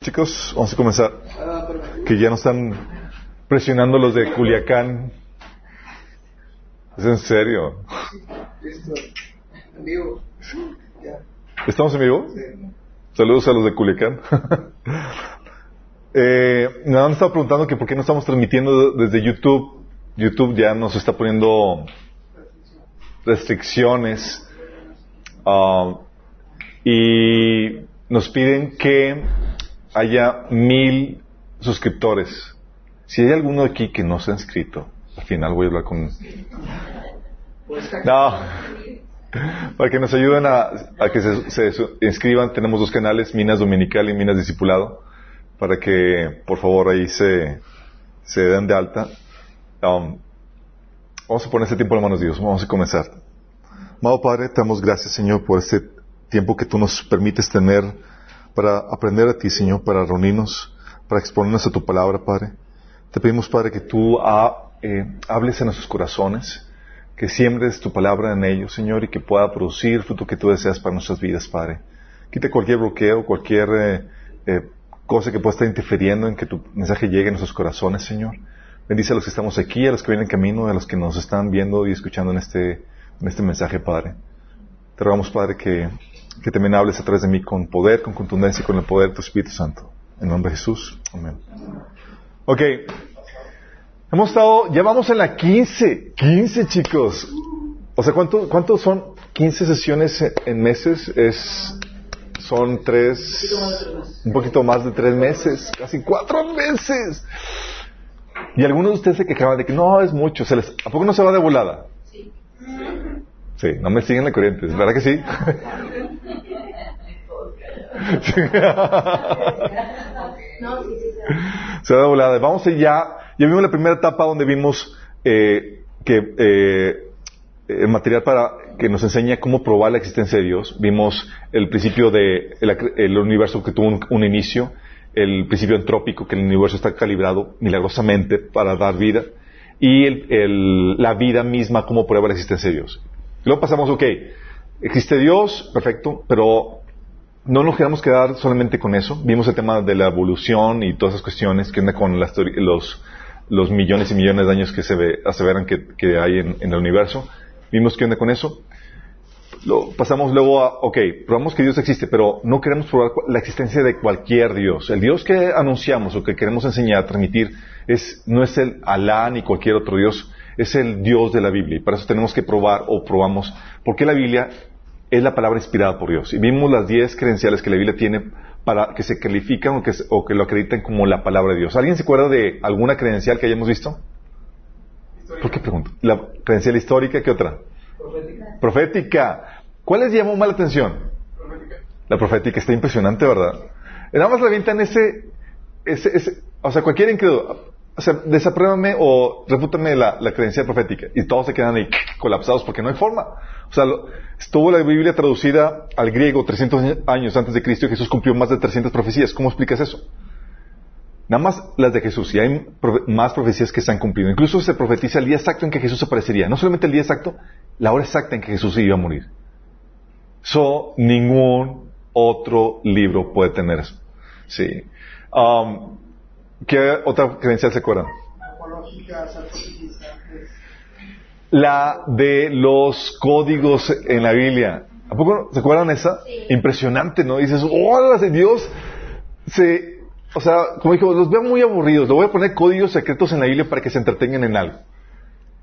Chicos, vamos a comenzar. Que ya nos están presionando los de Culiacán. ¿Es en serio? ¿Estamos en vivo? Saludos a los de Culiacán. eh, me han estado preguntando que por qué no estamos transmitiendo desde YouTube. YouTube ya nos está poniendo restricciones. Uh, y nos piden que haya mil suscriptores. Si hay alguno aquí que no se ha inscrito, al final voy a hablar con... No, para que nos ayuden a, a que se, se, inscriban, tenemos dos canales, Minas Dominical y Minas Discipulado, para que por favor ahí se, se den de alta. Um, vamos a poner este tiempo en manos de Dios, vamos a comenzar. Amado Padre, te damos gracias Señor por este tiempo que tú nos permites tener para aprender a ti, Señor, para reunirnos, para exponernos a tu palabra, Padre. Te pedimos, Padre, que tú ah, eh, hables en nuestros corazones, que siembres tu palabra en ellos, Señor, y que pueda producir fruto que tú deseas para nuestras vidas, Padre. Quite cualquier bloqueo, cualquier eh, eh, cosa que pueda estar interfiriendo en que tu mensaje llegue a nuestros corazones, Señor. Bendice a los que estamos aquí, a los que vienen en camino, a los que nos están viendo y escuchando en este, en este mensaje, Padre. Te rogamos, Padre, que que también hables a través de mí con poder, con contundencia y con el poder de tu Espíritu Santo. En nombre de Jesús. Amén. Ok. Hemos estado, ya vamos en la 15. 15 chicos. O sea, ¿cuánto, cuántos son 15 sesiones en meses? Es, son tres, un poquito más de tres meses, casi cuatro meses. Y algunos de ustedes se quejaban de que no, es mucho. ¿A poco no se va de volada? Sí. Sí, no me siguen la corriente, ¿verdad que sí? Se da volada. Vamos allá. Ya vimos la primera etapa donde vimos eh, que eh, el material para que nos enseña cómo probar la existencia de Dios. Vimos el principio de el, universo que tuvo un, inicio, el principio entrópico que el universo está calibrado milagrosamente para dar vida y el, la vida misma como prueba la existencia de Dios. Luego pasamos, ok, existe Dios, perfecto, pero no nos queramos quedar solamente con eso. Vimos el tema de la evolución y todas esas cuestiones que onda con los, los millones y millones de años que se ve, aseveran que, que hay en, en, el universo. Vimos qué onda con eso. Lo, pasamos luego a, ok, probamos que Dios existe, pero no queremos probar la existencia de cualquier Dios. El Dios que anunciamos o que queremos enseñar, transmitir, es, no es el Alá ni cualquier otro Dios, es el Dios de la Biblia. Y para eso tenemos que probar o probamos, porque la Biblia es la palabra inspirada por Dios. Y vimos las diez credenciales que la Biblia tiene para que se califican o que, o que lo acrediten como la palabra de Dios. ¿Alguien se acuerda de alguna credencial que hayamos visto? ¿Por qué pregunto? La credencial histórica, ¿qué otra? Profética. Profética. ¿Cuál les llamó más la atención? Profética. La profética está impresionante, ¿verdad? Nada más la ese, ese, ese, o sea, cualquier incrédulo, o sea, desapruébame o refútame la, la credencial profética. Y todos se quedan ahí colapsados porque no hay forma. O sea, estuvo la Biblia traducida al griego 300 años antes de Cristo y Jesús cumplió más de 300 profecías. ¿Cómo explicas eso? Nada más las de Jesús, y hay más profecías que se han cumplido. Incluso se profetiza el día exacto en que Jesús aparecería. No solamente el día exacto, la hora exacta en que Jesús iba a morir. So, ningún otro libro puede tener eso. Sí. Um, ¿Qué otra credencial se acuerdan? La de los códigos en la Biblia. ¿A poco se acuerdan esa? Impresionante, ¿no? Dices, ¡hola, Dios! Se, o sea, como dijo, los veo muy aburridos. Le voy a poner códigos secretos en la Biblia para que se entretengan en algo.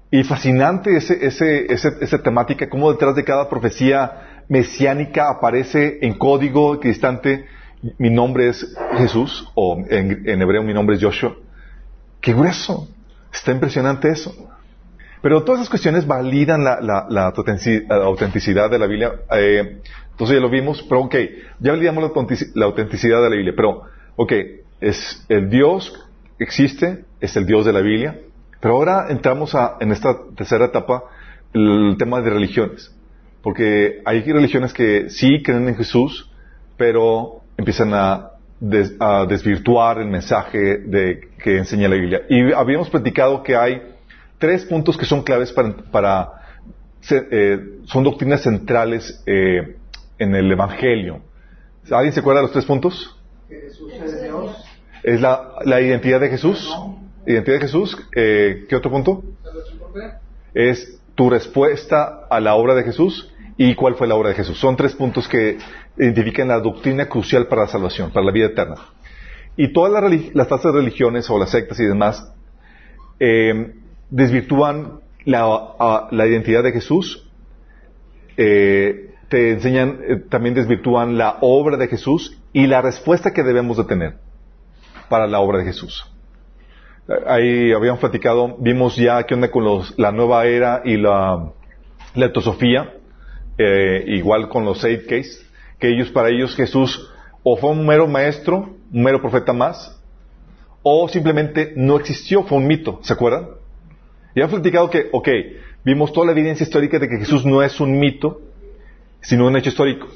Y fascinante ese, ese, esa temática, cómo detrás de cada profecía mesiánica aparece en código distante mi nombre es Jesús, o en, hebreo mi nombre es Joshua. ¡Qué grueso! Está impresionante eso. Pero todas esas cuestiones validan la, autenticidad de la Biblia. Eh, entonces ya lo vimos, pero ok, ya validamos la, autenticidad de la Biblia, pero ok, es el Dios existe, es el Dios de la Biblia, pero ahora entramos a, en esta tercera etapa, el tema de religiones. Porque hay religiones que sí creen en Jesús, pero empiezan a, desvirtuar el mensaje de, que enseña la Biblia. Y habíamos platicado que hay tres puntos que son claves para, eh, son doctrinas centrales eh, en el Evangelio. ¿Alguien se acuerda de los tres puntos? Jesús es Dios. Es la, la identidad de Jesús. Identidad de Jesús. Eh, ¿Qué otro punto? Es tu respuesta a la obra de Jesús y cuál fue la obra de Jesús. Son tres puntos que identifican la doctrina crucial para la salvación, para la vida eterna. Y todas las, las tasas de religiones o las sectas y demás eh, desvirtúan la, la, identidad de Jesús, eh, te enseñan, eh, también desvirtúan la obra de Jesús y la respuesta que debemos de tener para la obra de Jesús. Ahí habíamos platicado, vimos ya qué onda con los, la nueva era y la, la etosofía, igual con los eight case, que ellos, para ellos Jesús o fue un mero maestro, un mero profeta más, o simplemente no existió, fue un mito, ¿se acuerdan? Y han platicado que, ok, vimos toda la evidencia histórica de que Jesús no es un mito, sino un hecho histórico.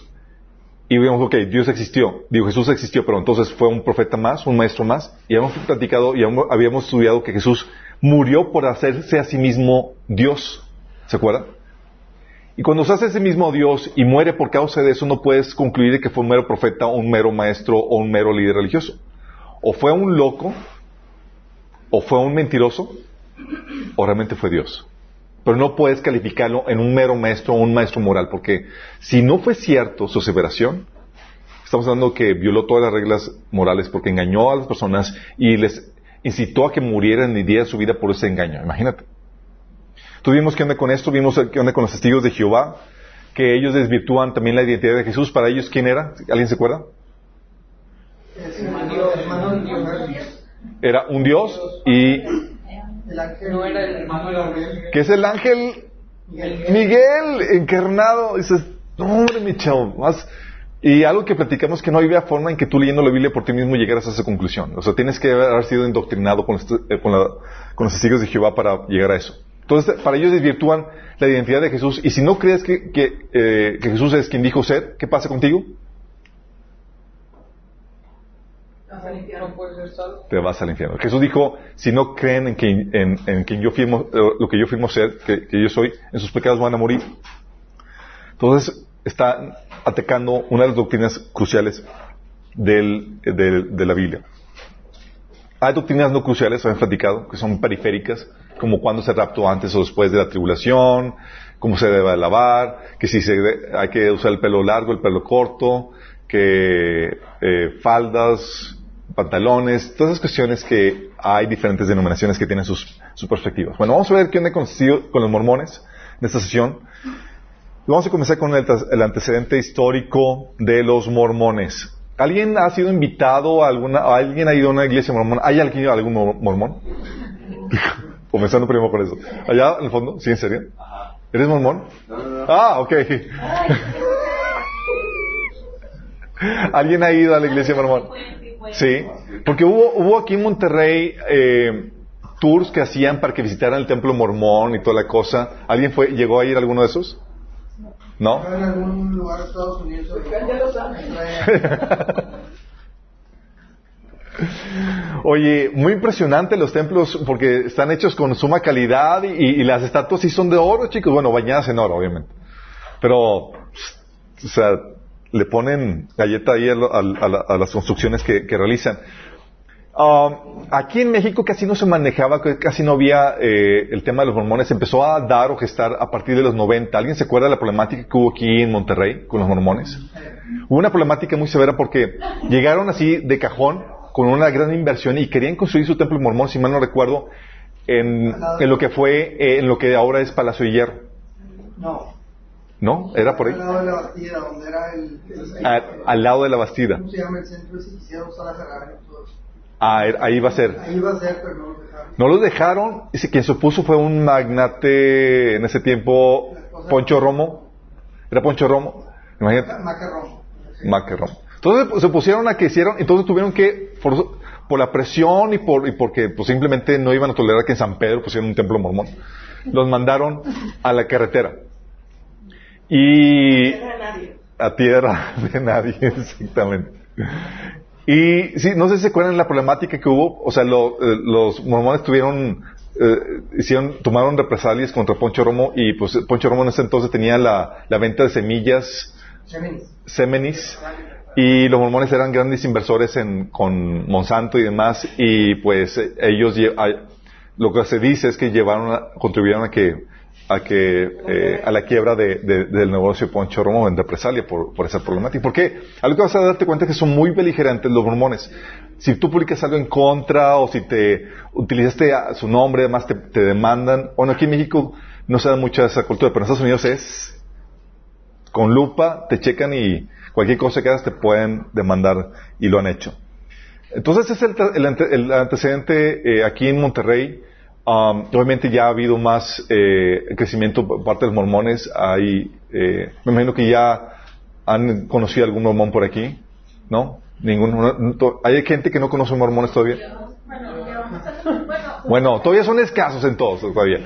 Y vimos, ok, Dios existió, digo, Jesús existió, pero entonces fue un profeta más, un maestro más, y habíamos platicado y habíamos estudiado que Jesús murió por hacerse a sí mismo Dios, ¿se acuerdan? Y cuando se hace ese mismo Dios y muere por causa de eso, no puedes concluir que fue un mero profeta, un mero maestro o un mero líder religioso. O fue un loco, o fue un mentiroso, o realmente fue Dios. Pero no puedes calificarlo en un mero maestro o un maestro moral, porque si no fue cierto su aseveración, estamos hablando que violó todas las reglas morales porque engañó a las personas y les incitó a que murieran y dieran su vida por ese engaño. Imagínate. Tuvimos que onda con esto, vimos que onda con los testigos de Jehová, que ellos desvirtúan también la identidad de Jesús. Para ellos, ¿quién era? ¿Alguien se acuerda? Era un Dios y... Que es el ángel Miguel encarnado. Dices, no hombre, mi chavo, más... Y algo que platicamos que no había forma en que tú leyendo la Biblia por ti mismo llegaras a esa conclusión. O sea, tienes que haber sido indoctrinado con, eh, con, con los testigos de Jehová para llegar a eso. Entonces, para ellos desvirtúan la identidad de Jesús. Y si no crees que, eh, Jesús es quien dijo ser, ¿qué pasa contigo? Te vas al infierno. Jesús dijo, si no creen en quien, en, quien yo firmo, eh, lo que yo firmo ser, que, yo soy, en sus pecados van a morir. Entonces, está atacando una de las doctrinas cruciales del, de la Biblia. Hay doctrinas no cruciales, han platicado, que son periféricas, como cuándo se raptó antes o después de la tribulación, cómo se debe lavar, que si se hay que usar el pelo largo, el pelo corto, que eh, faldas, pantalones, todas esas cuestiones que hay diferentes denominaciones que tienen sus, sus perspectivas. Bueno, vamos a ver qué onda con, con los mormones en esta sesión. vamos a comenzar con el, el, antecedente histórico de los mormones. ¿Alguien ha sido invitado a alguna, alguien ha ido a una iglesia mormona? ¿Hay alguien algún mormón? Comenzando primero con eso. Allá, en el fondo, ¿sí, en serio? ¿Eres mormón? Ah, ok. ¿Alguien ha ido a la iglesia mormón? Sí. Porque hubo, hubo aquí en Monterrey eh, tours que hacían para que visitaran el templo mormón y toda la cosa. ¿Alguien fue, llegó a ir a alguno de esos? ¿No? En algún lugar de Estados Unidos. Oye, muy impresionante los templos porque están hechos con suma calidad y, las estatuas sí son de oro, chicos. Bueno, bañadas en oro, obviamente. Pero, o sea, le ponen galleta ahí a, las construcciones que, realizan. Um, aquí en México casi no se manejaba, casi no había eh, el tema de los mormones. Empezó a dar o gestar a partir de los 90. ¿Alguien se acuerda de la problemática que hubo aquí en Monterrey con los mormones? Hubo una problemática muy severa porque llegaron así de cajón con una gran inversión y querían construir su templo mormón, si mal no recuerdo, en, lo que fue, eh, en lo que ahora es Palacio de Hierro. No. ¿No? ¿Era por ahí? Al lado de la Bastida, donde era el... al, lado de la Bastida. ¿Cómo se llama el centro ese quisieron usar a Ah, er, ahí va a ser. Ahí va a ser, pero no los dejaron. No los dejaron. Ese, quien se opuso fue un magnate en ese tiempo, Poncho Romo. ¿Era Poncho Romo? Imagínate. Maque Romo. Romo. Entonces se pusieron a que hicieron, entonces tuvieron que, por, la presión y, por, y porque pues, simplemente no iban a tolerar que en San Pedro pusieran un templo mormón, los mandaron a la carretera. Y a tierra de nadie, exactamente. Y sí, no sé si se acuerdan la problemática que hubo, o sea, eh, los mormones tuvieron, eh, hicieron, tomaron represalias contra Poncho Romo y pues Poncho Romo en ese entonces tenía la, la venta de semillas, Semenis, Y los mormones eran grandes inversores en, con Monsanto y demás, y pues eh, ellos, lo que se dice es que llevaron, a- contribuyeron a que, a que, eh, a la quiebra de- de- del negocio Poncho Romo en represalia por, por esa problemática. ¿Por qué? Algo que vas a darte cuenta es que son muy beligerantes los mormones. Si tú publicas algo en contra o si te utilizaste a su nombre, además te, te demandan. Bueno, aquí en México no se da mucha esa cultura, pero en Estados Unidos es con lupa, te checan y cualquier cosa que hagas te pueden demandar y lo han hecho. Entonces ese es el, el el antecedente eh, aquí en Monterrey. Um, obviamente ya ha habido más eh, crecimiento por parte de los mormones. Hay, eh, me imagino que ya han conocido algún mormón por aquí, ¿no? Ninguno. no- Hay gente que no conoce mormones todavía. Bueno, todavía son escasos en todos todavía.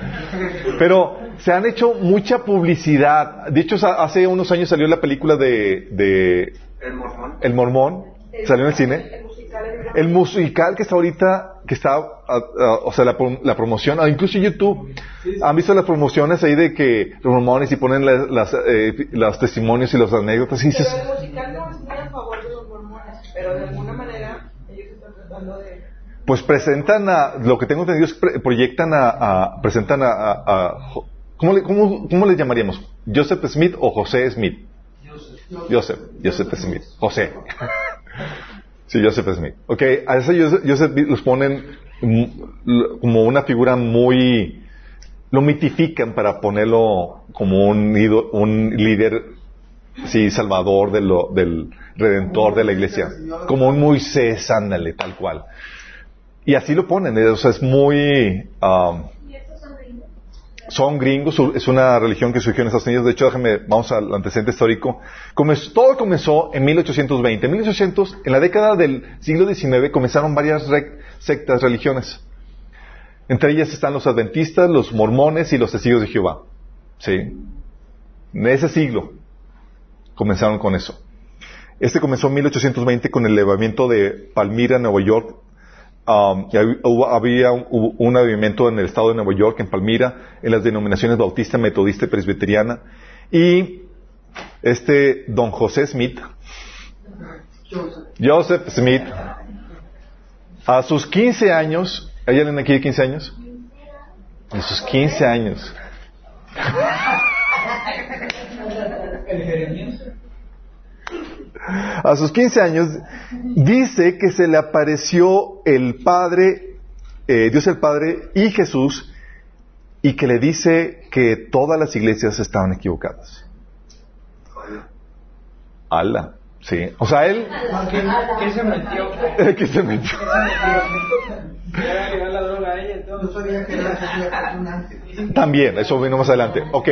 Pero se han hecho mucha publicidad. De hecho, hace unos años salió la película de, de El mormón. El Mormón. Salió en el cine. El musical El musical que está ahorita, que está, o sea, la, prom- la promoción, ah, incluso YouTube, han visto las promociones ahí de que los mormones y ponen las, las, eh, los testimonios y las anécdotas y dices, Pero el musical no es muy a favor de los mormones, pero de alguna manera ellos están tratando de... pues presentan a, lo que tengo entendido es pre- proyectan a, a- presentan a, a- ¿cómo le, cómo, cómo le llamaríamos? ¿Joseph Smith o José Smith? Joseph, Joseph Smith, José. sí, Joseph Smith. Ok, a ese Joseph, Joseph Smith los ponen como una figura muy, lo mitifican para ponerlo como un, ídolo- un líder, sí, salvador de lo- del redentor de la iglesia. Como un Moisés, ándale, tal cual. Y así lo ponen, eh, o sea, es muy, um, son gringos, es una religión que surgió en Estados Unidos. De hecho, déjame, vamos al antecedente histórico. Comenzó- todo comenzó en 1820. En 1800, en la década del siglo XIX, comenzaron varias sectas, religiones. Entre ellas están los adventistas, los mormones y los testigos de Jehová. ¿Sí? En ese siglo comenzaron con eso. Este comenzó en 1820 con el levamiento de Palmira, Nueva York, Um, había un, un avivamiento en el estado de Nueva York, en Palmira, en las denominaciones bautista, metodista y presbiteriana. Y este don José Smith, Joseph. Joseph Smith, a sus 15 años, ¿hay alguien aquí de 15 años? A sus 15 años. A sus 15 años, dice que se le apareció el Padre, eh, Dios el Padre y Jesús, y que le dice que todas las iglesias estaban equivocadas. Ala, sí. O sea, él, ¿Qué, qué se metió? que se metió. También, eso vino más adelante. Ok.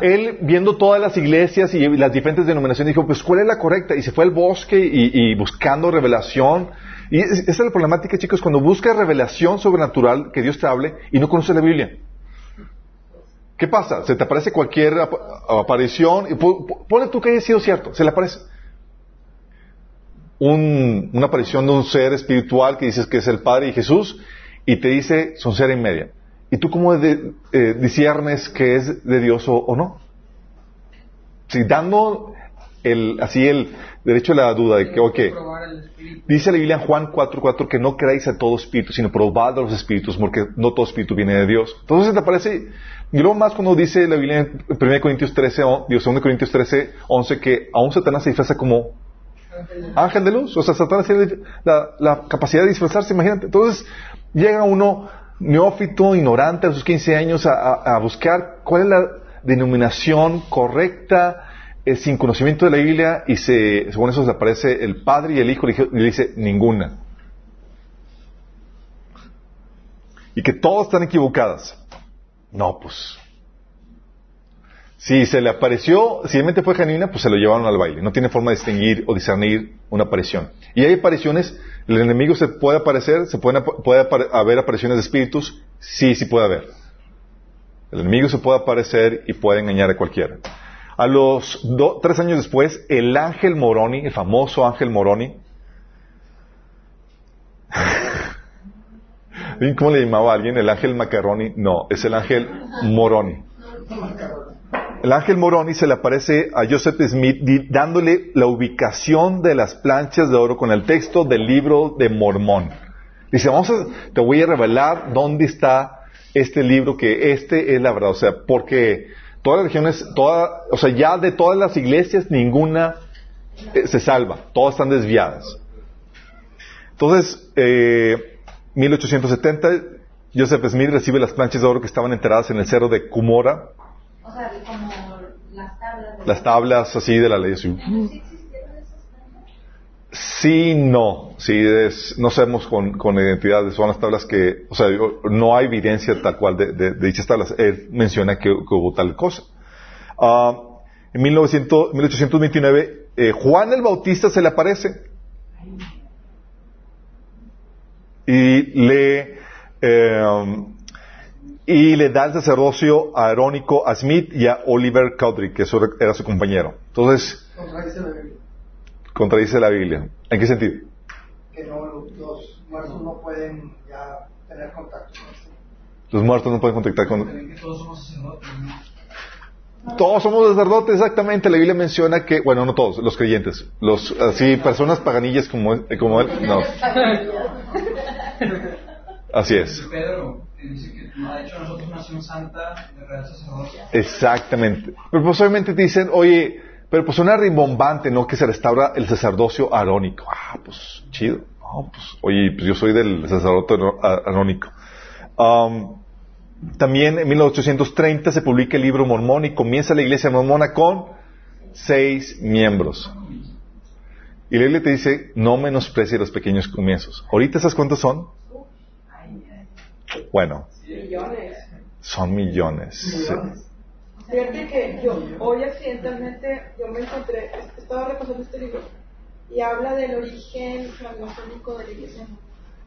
Él, viendo todas las iglesias y las diferentes denominaciones, dijo, pues, ¿cuál es la correcta? Y se fue al bosque y, y buscando revelación. Y es- esa es la problemática, chicos, cuando buscas revelación sobrenatural, que Dios te hable, y no conoces la Biblia. ¿Qué pasa? Se te aparece cualquier ap- aparición, y po- po- ponle tú que haya sido cierto, se le aparece. Un- una aparición de un ser espiritual que dices que es el Padre y Jesús, y te dice, son ser y media. ¿Y tú cómo de- eh, disiernes que es de Dios o, no? Si dando el, así el derecho a la duda de que, ok, dice la Biblia en Juan 4.4 que no creáis a todo espíritu, sino probad a los espíritus, porque no todo espíritu viene de Dios. Entonces te parece, y luego más cuando dice la Biblia en 1 Corintios 13, o- digo, 2 Corintios 13, 11, que aún Satanás se disfraza como ángel de luz. O sea, Satanás tiene la, la capacidad de disfrazarse, imagínate. Entonces, llega uno neófito, ignorante a sus 15 años a, buscar cuál es la denominación correcta, eh, sin conocimiento de la Biblia, y se, según eso se aparece el Padre y el Hijo, y le dice, ninguna. Y que todas están equivocadas. No, pues. Si se le apareció, si realmente fue genuina, pues se lo llevaron al baile. No tiene forma de distinguir o discernir una aparición. Y hay apariciones, el enemigo se puede aparecer, se pueden, puede haber apariciones de espíritus, sí, sí puede haber. El enemigo se puede aparecer y puede engañar a cualquiera. A los do- tres años después, el ángel Moroni, el famoso ángel Moroni, ¿Ven ¿cómo le llamaba a alguien? ¿El ángel Macaroni? No, es el ángel Moroni. el ángel Moroni se le aparece a Joseph Smith dándole la ubicación de las planchas de oro con el texto del libro de Mormón. Dice, vamos a, te voy a revelar dónde está este libro, que este es la verdad. O sea, porque todas las religiones, toda, o sea, ya de todas las iglesias, ninguna eh, se salva. Todas están desviadas. Entonces, eh, 1870, Joseph Smith recibe las planchas de oro que estaban enterradas en el cerro de Cumora, O sea, las tablas. así de la ley. así. ¿Sí no. Sí, es- no sabemos con, con identidad. Son las tablas que, o sea, no hay evidencia tal cual de, de- de dichas tablas. Él menciona que, que hubo tal cosa. Ah, en 1900 1829, eh, Juan el Bautista se le aparece y le eh, y le da el sacerdocio arónico a Smith y a Oliver Cowdery, que eso era su compañero. Entonces, Contradice la Biblia. contradice la Biblia. ¿En qué sentido? Que no, los, muertos no pueden ya tener contacto con este. Los muertos no pueden contactar con... Que todos somos sacerdotes, ¿no? Todos somos sacerdotes, exactamente. La Biblia menciona que, bueno, no todos, los creyentes, los así personas paganillas como él, como él, no. Así es. Pedro Exactamente. Pero pues obviamente te dicen, oye, pero pues suena rimbombante, ¿no? Que se restaura el sacerdocio arónico. Ah, pues chido. No, pues, oye, pues yo soy del sacerdote arónico. Um, también en 1830 se publica el libro mormón y comienza la iglesia mormona con seis miembros. Y la Biblia te dice, no menosprecie los pequeños comienzos. ¿Ahorita esas cuántos son? Bueno, Millones. son millones. Sí. Fíjate que yo hoy accidentalmente yo me encontré, estaba repasando este libro y habla del origen masónico de la iglesia.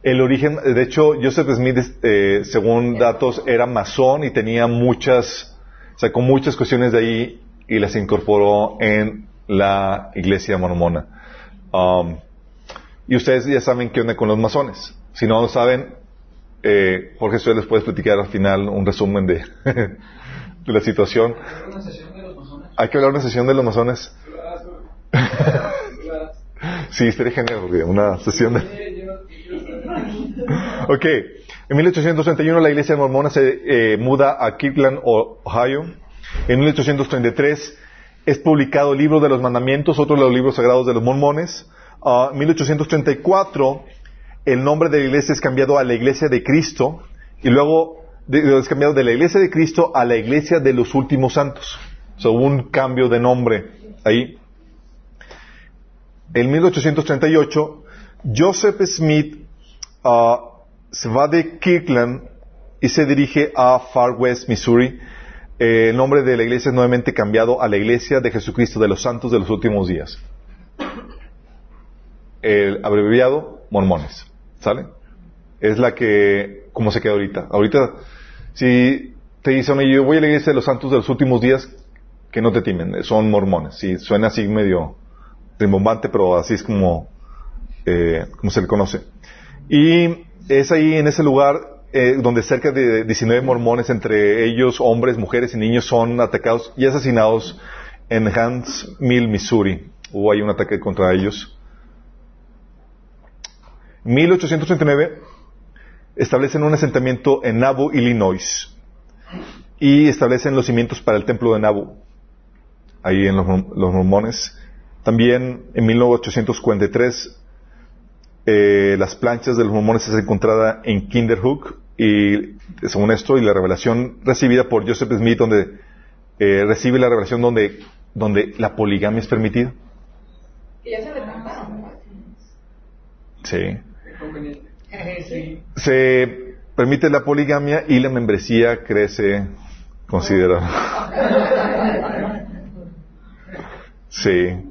El origen, de hecho, Joseph Smith, eh, según datos, era masón y tenía muchas, sacó muchas cuestiones de ahí y las incorporó en la iglesia mormona. Um, y ustedes ya saben qué onda con los masones. Si no lo saben, eh, Jorge Suárez les puede platicar al final un resumen de, de la situación. ¿Hay que hablar una sesión de los masones. Sí, estaría genial, porque una sesión de... Ok, en 1831 la iglesia mormona se eh, muda a Kirkland, Ohio. En 1833 es publicado el libro de los mandamientos, otro de los libros sagrados de los mormones. En 1834 el nombre de la iglesia es cambiado a la iglesia de Cristo y luego es cambiado de la iglesia de Cristo a la iglesia de los últimos santos. O sea, hubo un cambio de nombre ahí. En 1838, Joseph Smith ah, se va de Kirkland y se dirige a Far West, Missouri. Eh, el nombre de la iglesia es nuevamente cambiado a la Iglesia de Jesucristo de los Santos de los Últimos Días. El abreviado, mormones. ¿Sale? Es la que, como se queda ahorita. Ahorita, si te dicen, yo voy a la Iglesia de los Santos de los Últimos Días, que no te timen, son mormones. Sí, suena así medio rimbombante, pero así es como, eh, como se le conoce. Y es ahí en ese lugar eh, donde cerca de 19 mormones, entre ellos hombres, mujeres y niños, son atacados y asesinados en Huntsville, Missouri. Hubo ahí un ataque contra ellos. En 1839 establecen un asentamiento en Nauvoo, Illinois, y establecen los cimientos para el templo de Nauvoo, ahí en los, los mormones. También en 1843 eh, las planchas de los mormones es encontrada en Kinderhook y según esto y la revelación recibida por Joseph Smith donde eh, recibe la revelación donde donde la poligamia es permitida. Ya se. Sí. Sí. Se permite la poligamia y la membresía crece considerablemente. Sí.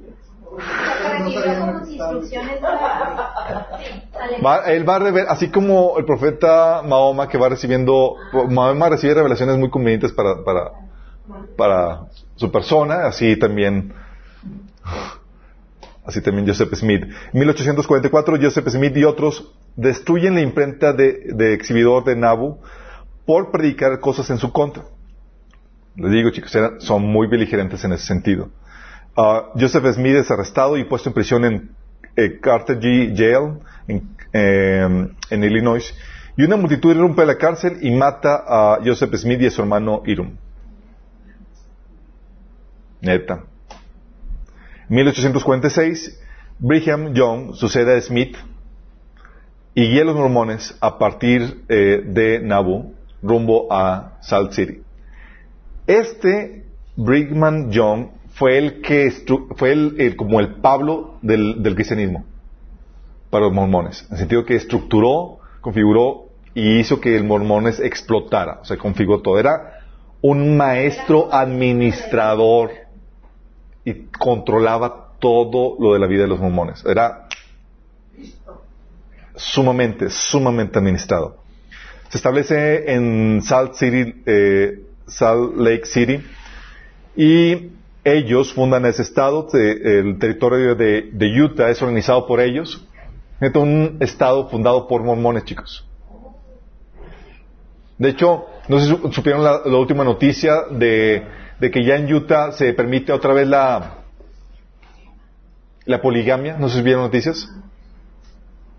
Va- él va a rever- así como el profeta Mahoma que va recibiendo, Mahoma recibe revelaciones muy convenientes para, para, para su persona, así también, así también Joseph Smith. En 1844 Joseph Smith y otros destruyen la imprenta de, exhibidor de Nabu por predicar cosas en su contra. Les digo, chicos, son muy beligerantes en ese sentido. Ah, Joseph Smith es arrestado y puesto en prisión en eh, Carthage Jail, en, eh, en Illinois. Y una multitud irrumpe la cárcel y mata a Joseph Smith y a su hermano Irum. Neta. 1846, Brigham Young sucede a Smith y guía a los mormones a partir eh, de Nauvoo rumbo a Salt City. Este Brigham Young fue el que fue el, el- como el Pablo del, del cristianismo para los mormones, en el sentido que estructuró, configuró y hizo que el mormones explotara, o sea, configuró todo. Era un maestro administrador y controlaba todo lo de la vida de los mormones. Era sumamente, sumamente administrado. Se establece en Salt City, eh, Salt Lake City, y ellos fundan ese estado, el territorio de, Utah es organizado por ellos. Es un estado fundado por mormones, chicos. De hecho, no sé si su- supieron la última noticia de, de que ya en Utah se permite otra vez la, la poligamia. No si vieron noticias.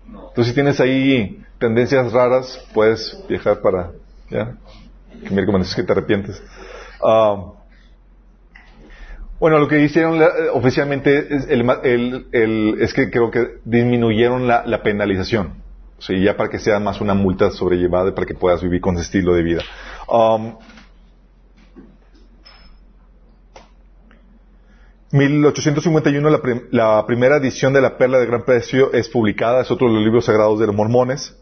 Entonces, si tienes ahí tendencias raras, puedes viajar para, ¿ya? Que mi recomendación es que te arrepientes. Ah, bueno, lo que hicieron eh, oficialmente es, que creo que disminuyeron la, penalización. O sea, ya para que sea más una multa sobrellevada para que puedas vivir con ese estilo de vida. Um, 1851 la, prim- la primera edición de la Perla de Gran Precio es publicada, es otro de los libros sagrados de los mormones.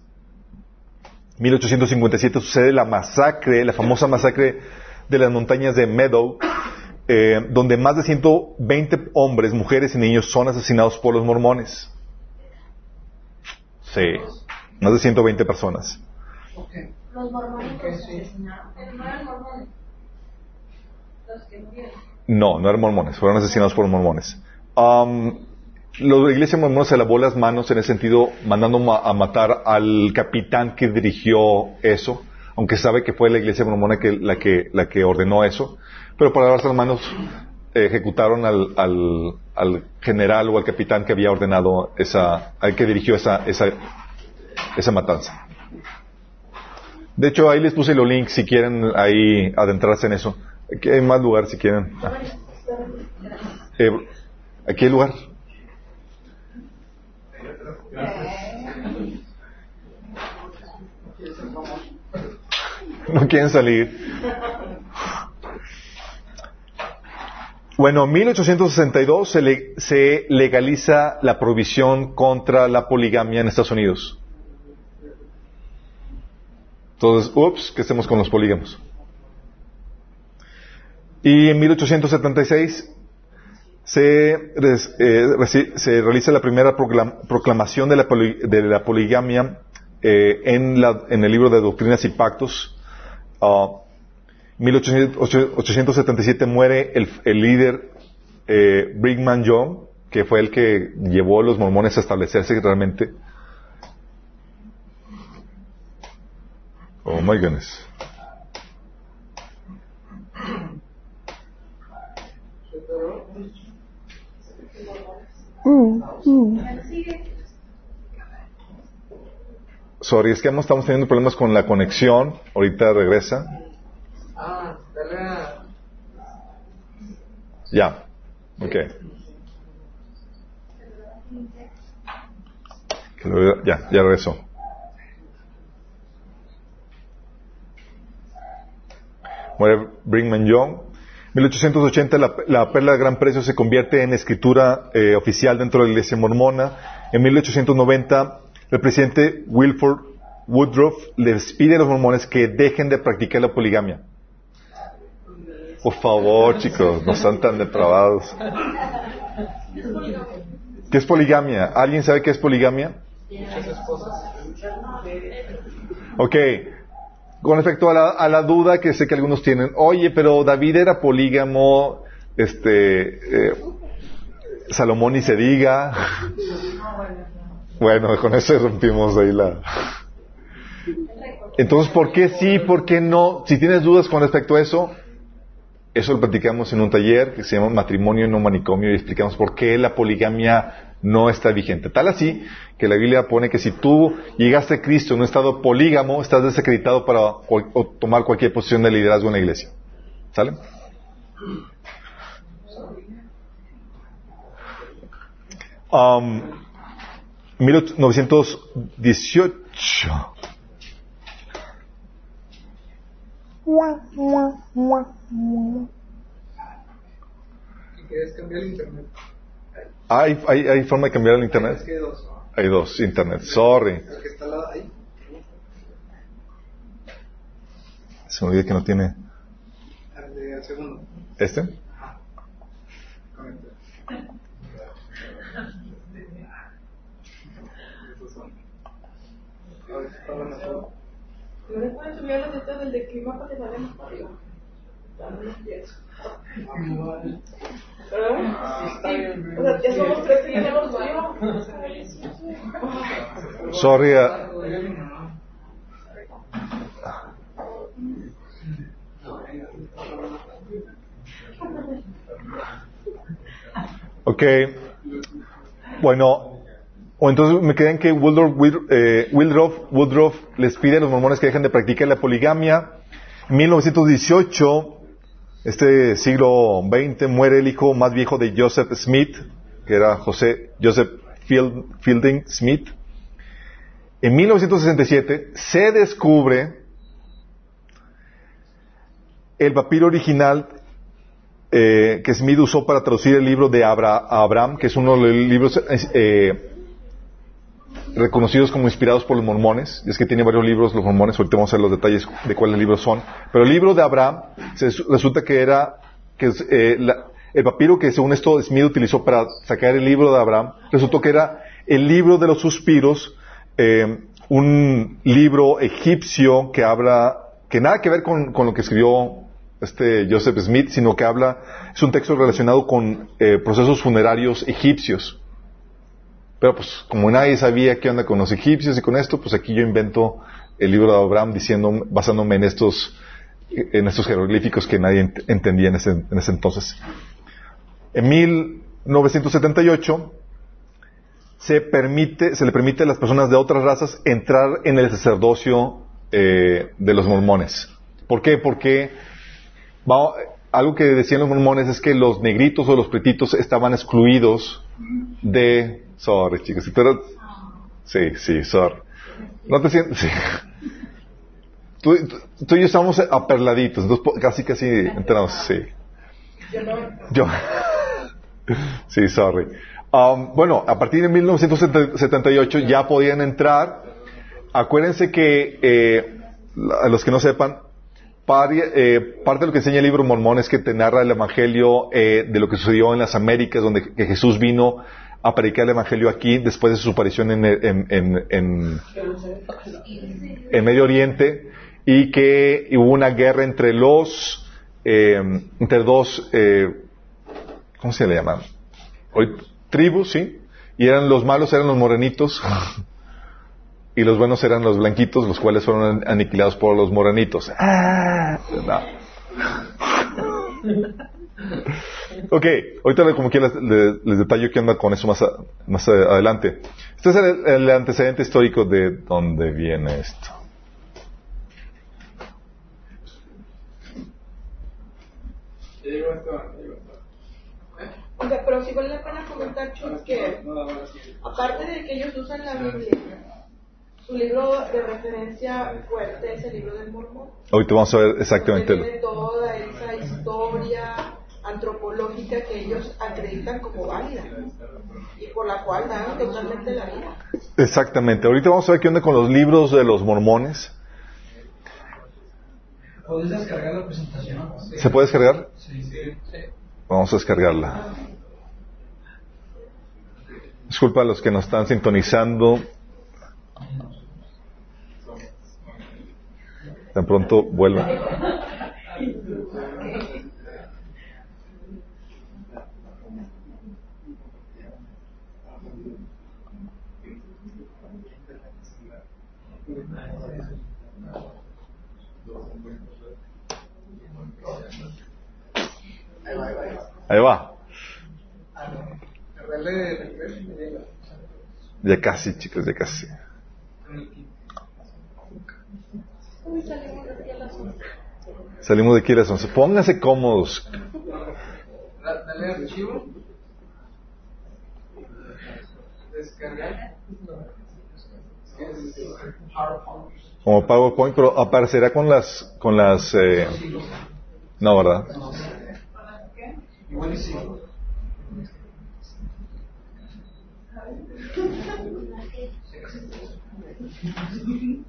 1857 sucede la masacre, la famosa masacre de las montañas de Meadow, eh, donde más de 120 hombres, mujeres y niños son asesinados por los mormones. Sí, más de 120 personas. Los mormones Ok, los sí. asesinaron. Pero no eran mormones. Los que murieron. No, no eran mormones, fueron asesinados por mormones. La iglesia mormona se lavó las manos en ese sentido, mandando ma- a matar al capitán que dirigió eso, aunque sabe que fue la iglesia mormona que, la, que, la que ordenó eso, pero para lavarse las manos eh, ejecutaron al, al, al general o al capitán que había ordenado esa, al que dirigió esa, esa, esa matanza. De hecho, ahí les puse los links si quieren ahí adentrarse en eso. Aquí hay más lugar si quieren. Eh, aquí hay lugar. No quieren salir. Bueno, en 1862 se, le- se legaliza la prohibición contra la poligamia en Estados Unidos. Entonces, ups, ¿qué hacemos con los polígamos? Y en 1876 se, eh, se realiza la primera proclam- proclamación de la, de la poligamia eh, en, la- en el libro de Doctrinas y Pactos. Ah, 1877 muere el, el líder eh, Brigham Young, que fue el que llevó a los mormones a establecerse realmente. Oh my goodness. Sorry, es que estamos teniendo problemas con la conexión. Ahorita regresa. Ya. Ok. Ya, ya regresó. Brigham Young. 1880 la, la perla de gran precio se convierte en escritura eh, oficial dentro de la iglesia mormona. En 1890 el presidente Wilford Woodruff les pide a los mormones que dejen de practicar la poligamia. Por favor, chicos, no sean tan depravados. ¿Qué es poligamia? ¿Alguien sabe qué es poligamia? Ok. Con respecto a la, a la duda que sé que algunos tienen, oye, pero David era polígamo, este, eh, Salomón ni se diga. Bueno, con eso rompimos ahí la... Entonces, ¿por qué sí, por qué no? Si tienes dudas con respecto a eso, Eso lo platicamos en un taller que se llama Matrimonio no manicomio y explicamos por qué la poligamia no está vigente. Tal así que la Biblia pone que si tú llegaste a Cristo en un estado polígamo, estás desacreditado para cual- o tomar cualquier posición de liderazgo en la iglesia. ¿Sale? Um, 1918. Si quieres cambiar el internet. ¿Hay, hay, hay forma de cambiar el Es internet? que hay dos. Hay dos, internet. Sorry. El que está al lado ahí. Se me olvida que no tiene. El de al segundo. ¿Este? No le pueden subir las letras del de clima para que salga más para arriba. Sorry. ah, Ok. Bueno, o entonces me quedan que Woodrow, eh, Woodruff, Woodruff les pide a los mormones que dejen de practicar la poligamia. En 1918, este siglo XX, muere el hijo más viejo de Joseph Smith, que era José Joseph Field- Fielding Smith. En 1967 se descubre el papiro original eh, que Smith usó para traducir el libro de Abra- Abraham, que es uno de los libros eh, reconocidos como inspirados por los mormones. Es que tiene varios libros los mormones, ahorita vamos a ver los detalles de cuáles libros son. Pero el libro de Abraham se- resulta que era que eh, la- el papiro que según esto Smith utilizó para sacar el libro de Abraham, resultó que era el libro de los suspiros, eh, un libro egipcio que habla, que nada que ver con, con lo que escribió este Joseph Smith, sino que habla, es un texto relacionado con eh, procesos funerarios egipcios. Pero pues como nadie sabía qué onda con los egipcios y con esto, pues aquí yo invento el libro de Abraham diciendo, basándome en estos, en estos jeroglíficos que nadie ent- entendía en ese, en ese entonces. En 1978 se permite, se le permite a las personas de otras razas entrar en el sacerdocio eh, de los mormones. ¿Por qué? Porque va- algo que decían los mormones es que los negritos o los pretitos estaban excluidos de... Sorry, chicos. eras- Sí, sí, sorry. No te sientes... Sí. Tú, tú- y yo estamos aperladitos, casi, casi entramos, sí. Yo sí, sorry. Um, bueno, a partir de 1978 ya podían entrar. Acuérdense que, eh, a los que no sepan, eh, parte de lo que enseña el libro Mormón es que te narra el Evangelio eh, de lo que sucedió en las Américas, donde Jesús vino a predicar el Evangelio aquí después de su aparición en, en, en- en- en Medio Oriente y que hubo una guerra entre los, eh, entre dos, eh, ¿cómo se le llaman? Tribus, ¿sí? Y eran los malos eran los morenitos y los buenos eran los blanquitos, los cuales fueron aniquilados por los morenitos. Ah, no. Ok, ahorita como quiera les, les- les detallo qué onda con eso más, a- más a- adelante. Este es el, el antecedente histórico de dónde viene esto. Pero sí vale la pena comentar, Chuck, que aparte de que ellos usan la Biblia, su libro de referencia fuerte es el libro del Mormón. Ahorita vamos a ver exactamente. Tiene toda esa historia antropológica que ellos acreditan como válida y por la cual dan totalmente la vida. Exactamente. Ahorita vamos a ver qué onda con los libros de los mormones. ¿Puedes descargar la presentación? ¿Se puede descargar? Sí, sí. Vamos a descargarla. Disculpa a los que nos están sintonizando. Tan pronto vuelvan. Ahí va. Ya casi, chicos, ya casi. Salimos de aquí a las once. Salimos de aquí a 11. Pónganse cómodos. Como PowerPoint, pero aparecerá con las, con las, eh, no, ¿verdad?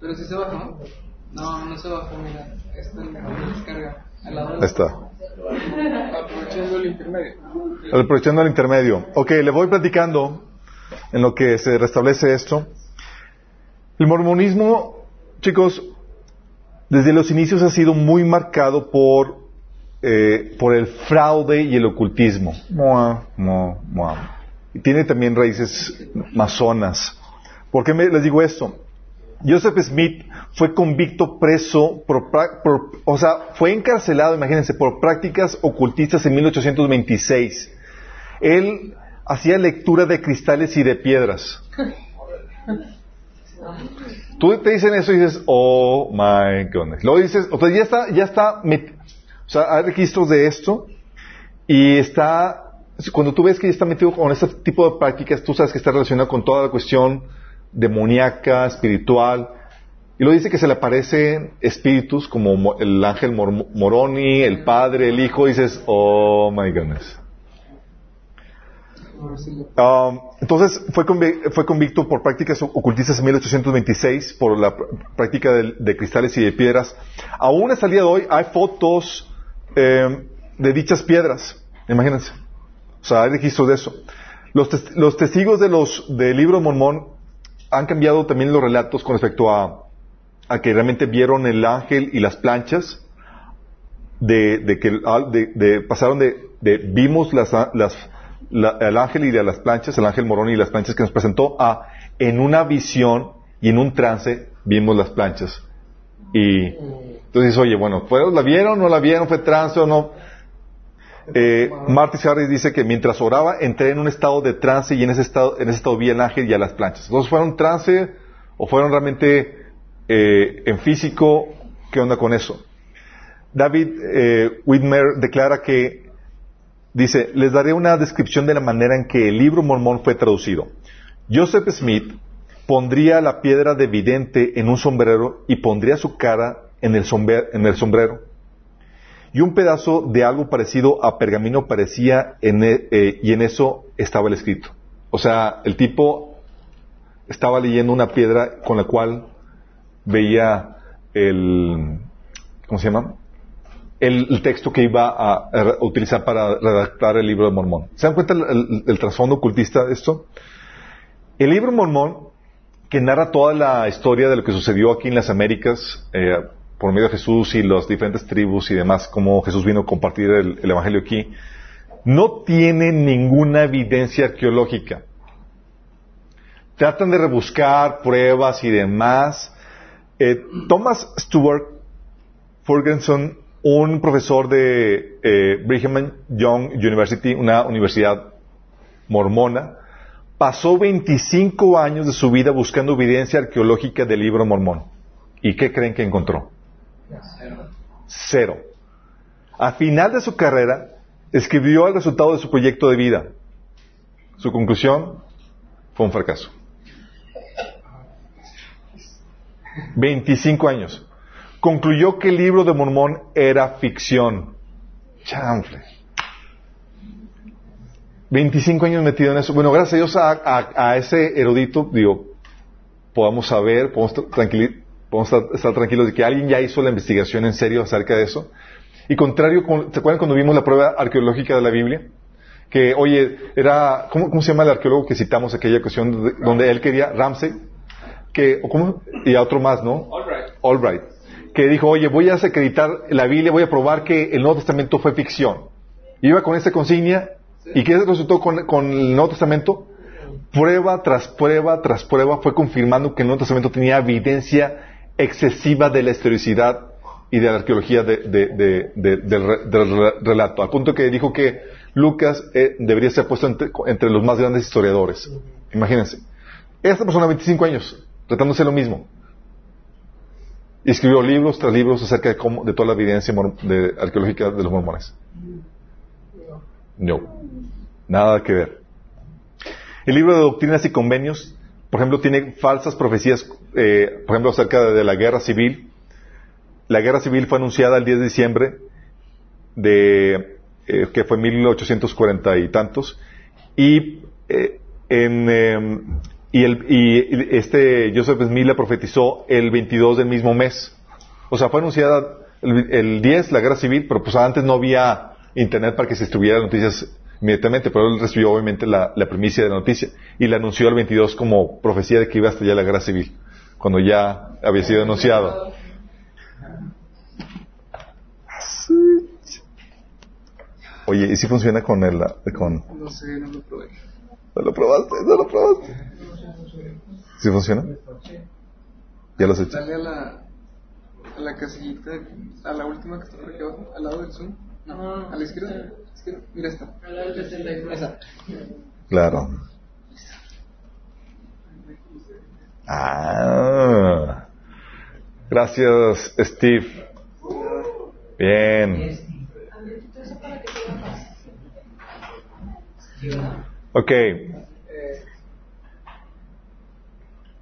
Pero si se bajó. No, no se bajó, mira. Está en la descarga. Ahí está. Aprovechando el intermedio. Aprovechando el intermedio. Ok, le voy platicando en lo que se restablece esto. El mormonismo, chicos, desde los inicios ha sido muy marcado por, eh, por el fraude y el ocultismo. Mua, mua, mua. Y tiene también raíces masonas. ¿Por qué me- les digo esto? Joseph Smith fue convicto preso por, por- o sea, fue encarcelado, imagínense, por prácticas ocultistas en 1826. Él hacía lectura de cristales y de piedras. Tú te dicen eso y dices, oh my goodness. Luego dices, o sea, ya está, ya está, met- o sea, hay registros de esto y está, cuando tú ves que ya está metido con este tipo de prácticas, tú sabes que está relacionado con toda la cuestión demoníaca, espiritual. Y lo dice que se le aparecen espíritus como mo- el ángel mor- Moroni, el padre, el hijo, y dices, oh my goodness. Um, entonces fue, fue convicto por prácticas ocultistas en 1826 por la pr- práctica de, de cristales y de piedras. Aún hasta el día de hoy hay fotos eh, de dichas piedras, imagínense. O sea, hay registros de eso. Los, tes- los testigos de los, del libro de Mormón han cambiado también los relatos con respecto a, a que realmente vieron el ángel y las planchas, de, de que de, de- pasaron de, vimos las, las, la- el ángel y de las planchas, el ángel morón y las planchas que nos presentó, a en una visión y en un trance vimos las planchas. Y entonces, oye, bueno, ¿fue- ¿la vieron o no la vieron? ¿Fue trance o no? Eh, Marty Harris dice que mientras oraba entré en un estado de trance y en ese estado, en ese estado vi el ángel y a las planchas. Entonces, ¿fueron trance o fueron realmente eh, en físico? ¿Qué onda con eso? David eh, Whitmer declara que, dice, les daré una descripción de la manera en que el libro mormón fue traducido. Joseph Smith pondría la piedra de vidente en un sombrero y pondría su cara en el, en el sombrero. Y un pedazo de algo parecido a pergamino parecía en e- eh, y en eso estaba el escrito. O sea, el tipo estaba leyendo una piedra con la cual veía el, ¿cómo se llama? El, texto que iba a, utilizar para redactar el libro de Mormón. ¿Se dan cuenta el- el trasfondo ocultista de esto? El libro Mormón, que narra toda la historia de lo que sucedió aquí en las Américas, eh, por medio de Jesús y las diferentes tribus y demás, cómo Jesús vino a compartir el, el Evangelio aquí, no tiene ninguna evidencia arqueológica. Tratan de rebuscar pruebas y demás. Eh, Thomas Stewart Ferguson, un profesor de eh, Brigham Young University, una universidad mormona, pasó 25 años de su vida buscando evidencia arqueológica del libro mormón. ¿Y qué creen que encontró? Cero. A final de su carrera, escribió el resultado de su proyecto de vida. Su conclusión fue un fracaso. 25 años. Concluyó que el libro de Mormón era ficción. Chanfle. 25 años metido en eso. Bueno, gracias a Dios a, ese erudito, digo, podamos saber, tranquili- podemos estar, estar tranquilos de que alguien ya hizo la investigación en serio acerca de eso. Y contrario, con- ¿se acuerdan cuando vimos la prueba arqueológica de la Biblia? Que, oye, era, ¿cómo, cómo se llama el arqueólogo que citamos aquella ocasión donde, donde él quería, Ramsey? Que, cómo, y a otro más, ¿no? Alright. Albright, que dijo, oye, voy a desacreditar la Biblia, voy a probar que el Nuevo Testamento fue ficción. Iba con esta consigna, ¿y qué resultó con, con el Nuevo Testamento? Prueba tras prueba tras prueba fue confirmando que el Nuevo Testamento tenía evidencia excesiva de la historicidad y de la arqueología de- de- de- de- del, re- del re- relato, al punto que dijo que Lucas eh, debería ser puesto entre, los más grandes historiadores. Imagínense. Esta persona, 25 años, tratándose lo mismo. Escribió libros tras libros acerca de, toda la evidencia arqueológica de los mormones. No. Nada que ver. El libro de Doctrinas y Convenios, por ejemplo, tiene falsas profecías, eh, por ejemplo, acerca de, la guerra civil. La guerra civil fue anunciada el 10 de diciembre de, eh, que fue 1840 y tantos, y, eh, en, eh, y, el, y este Joseph Smith la profetizó el 22 del mismo mes. O sea, fue anunciada el, el 10, la guerra civil, pero pues antes no había internet para que se distribuyera noticias inmediatamente, pero él recibió obviamente la, la primicia de la noticia y la anunció el 22 como profecía de que iba a estallar la guerra civil, cuando ya había sido anunciado. Oye, ¿y si funciona con el, con, No sé, no lo probé. ¿No lo probaste? ¿No lo probaste? ¿Sí funciona? ¿Ya lo has hecho? Dale a la, a la casillita, a la última que está por aquí abajo, al lado del Zoom. No, a la izquierda. Mira esta. Esa. Claro. Ah. Gracias, Steve. Bien. Ok.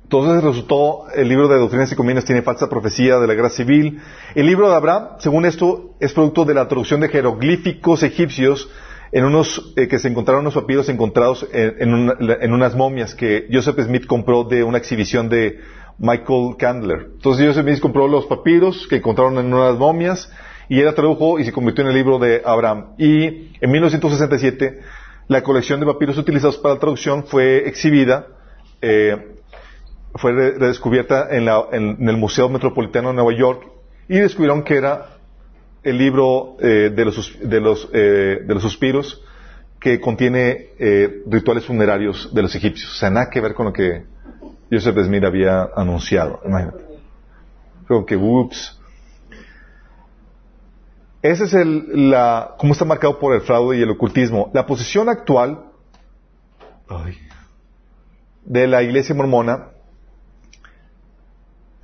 Entonces resultó el libro de Doctrinas y Convenios tiene falsa profecía de la guerra civil. El libro de Abraham, según esto, es producto de la traducción de jeroglíficos egipcios en unos eh, que se encontraron unos papiros encontrados en, en una- en unas momias que Joseph Smith compró de una exhibición de Michael Candler. Entonces Joseph Smith compró los papiros que encontraron en unas momias y él tradujo y se convirtió en el libro de Abraham. Y en 1967 la colección de papiros utilizados para la traducción fue exhibida eh, fue re- redescubierta en, la- en- el Museo Metropolitano de Nueva York y descubrieron que era el libro eh, de, los, de, los, eh, de los suspiros que contiene eh, rituales funerarios de los egipcios. O sea, nada que ver con lo que Joseph Smith había anunciado. Imagínate. Creo que, ups. Ese es el, la, cómo está marcado por el fraude y el ocultismo. La posición actual de la iglesia mormona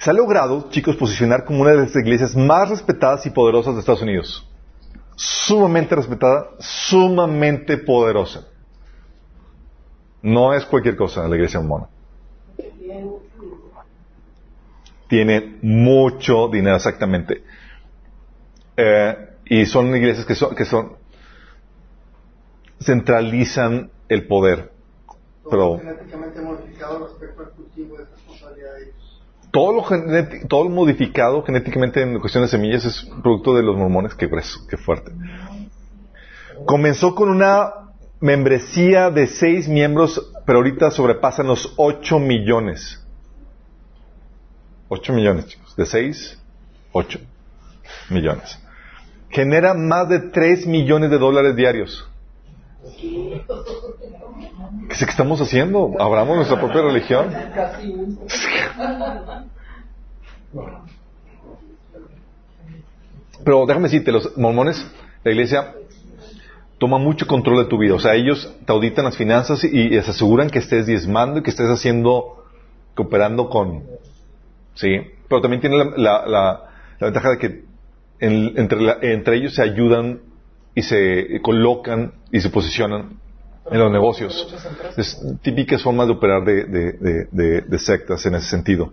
se ha logrado, chicos, posicionar como una de las iglesias más respetadas y poderosas de Estados Unidos. Sumamente respetada, sumamente poderosa. No es cualquier cosa la iglesia mormona. Tiene mucho dinero, exactamente. Eh, y son iglesias que son, que son, centralizan el poder. Pero respecto al cultivo de responsabilidad de ellos. Todo lo, todo modificado genéticamente en cuestión de semillas es producto de los mormones, qué grueso, qué fuerte. Comenzó con una membresía de seis miembros, pero ahorita sobrepasan los ocho millones. Ocho millones, chicos. De seis, ocho millones. Genera más de tres millones de dólares diarios. ¿Qué estamos haciendo? ¿Abramos nuestra propia religión? Pero déjame decirte, los mormones, la iglesia, toma mucho control de tu vida. O sea, ellos te auditan las finanzas y, y se aseguran que estés diezmando y que estés haciendo, cooperando con... Sí, pero también tiene la, la- la- la ventaja de que en- entre, entre ellos se ayudan y se colocan y se posicionan en los negocios. Es típicas formas de operar de, de- sectas en ese sentido.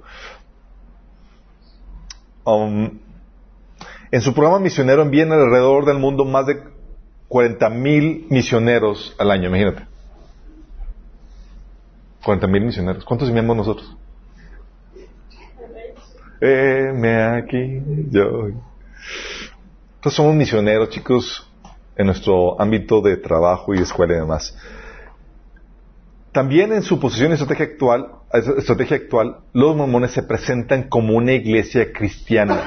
Um, en su programa misionero envían alrededor del mundo más de 40 mil misioneros al año, imagínate. 40 mil misioneros. ¿Cuántos enviamos nosotros? Heme aquí, yo. Entonces somos misioneros, chicos, en nuestro ámbito de trabajo y escuela y demás. También en su posición y estrategia actual estrategia actual, los mormones se presentan como una iglesia cristiana.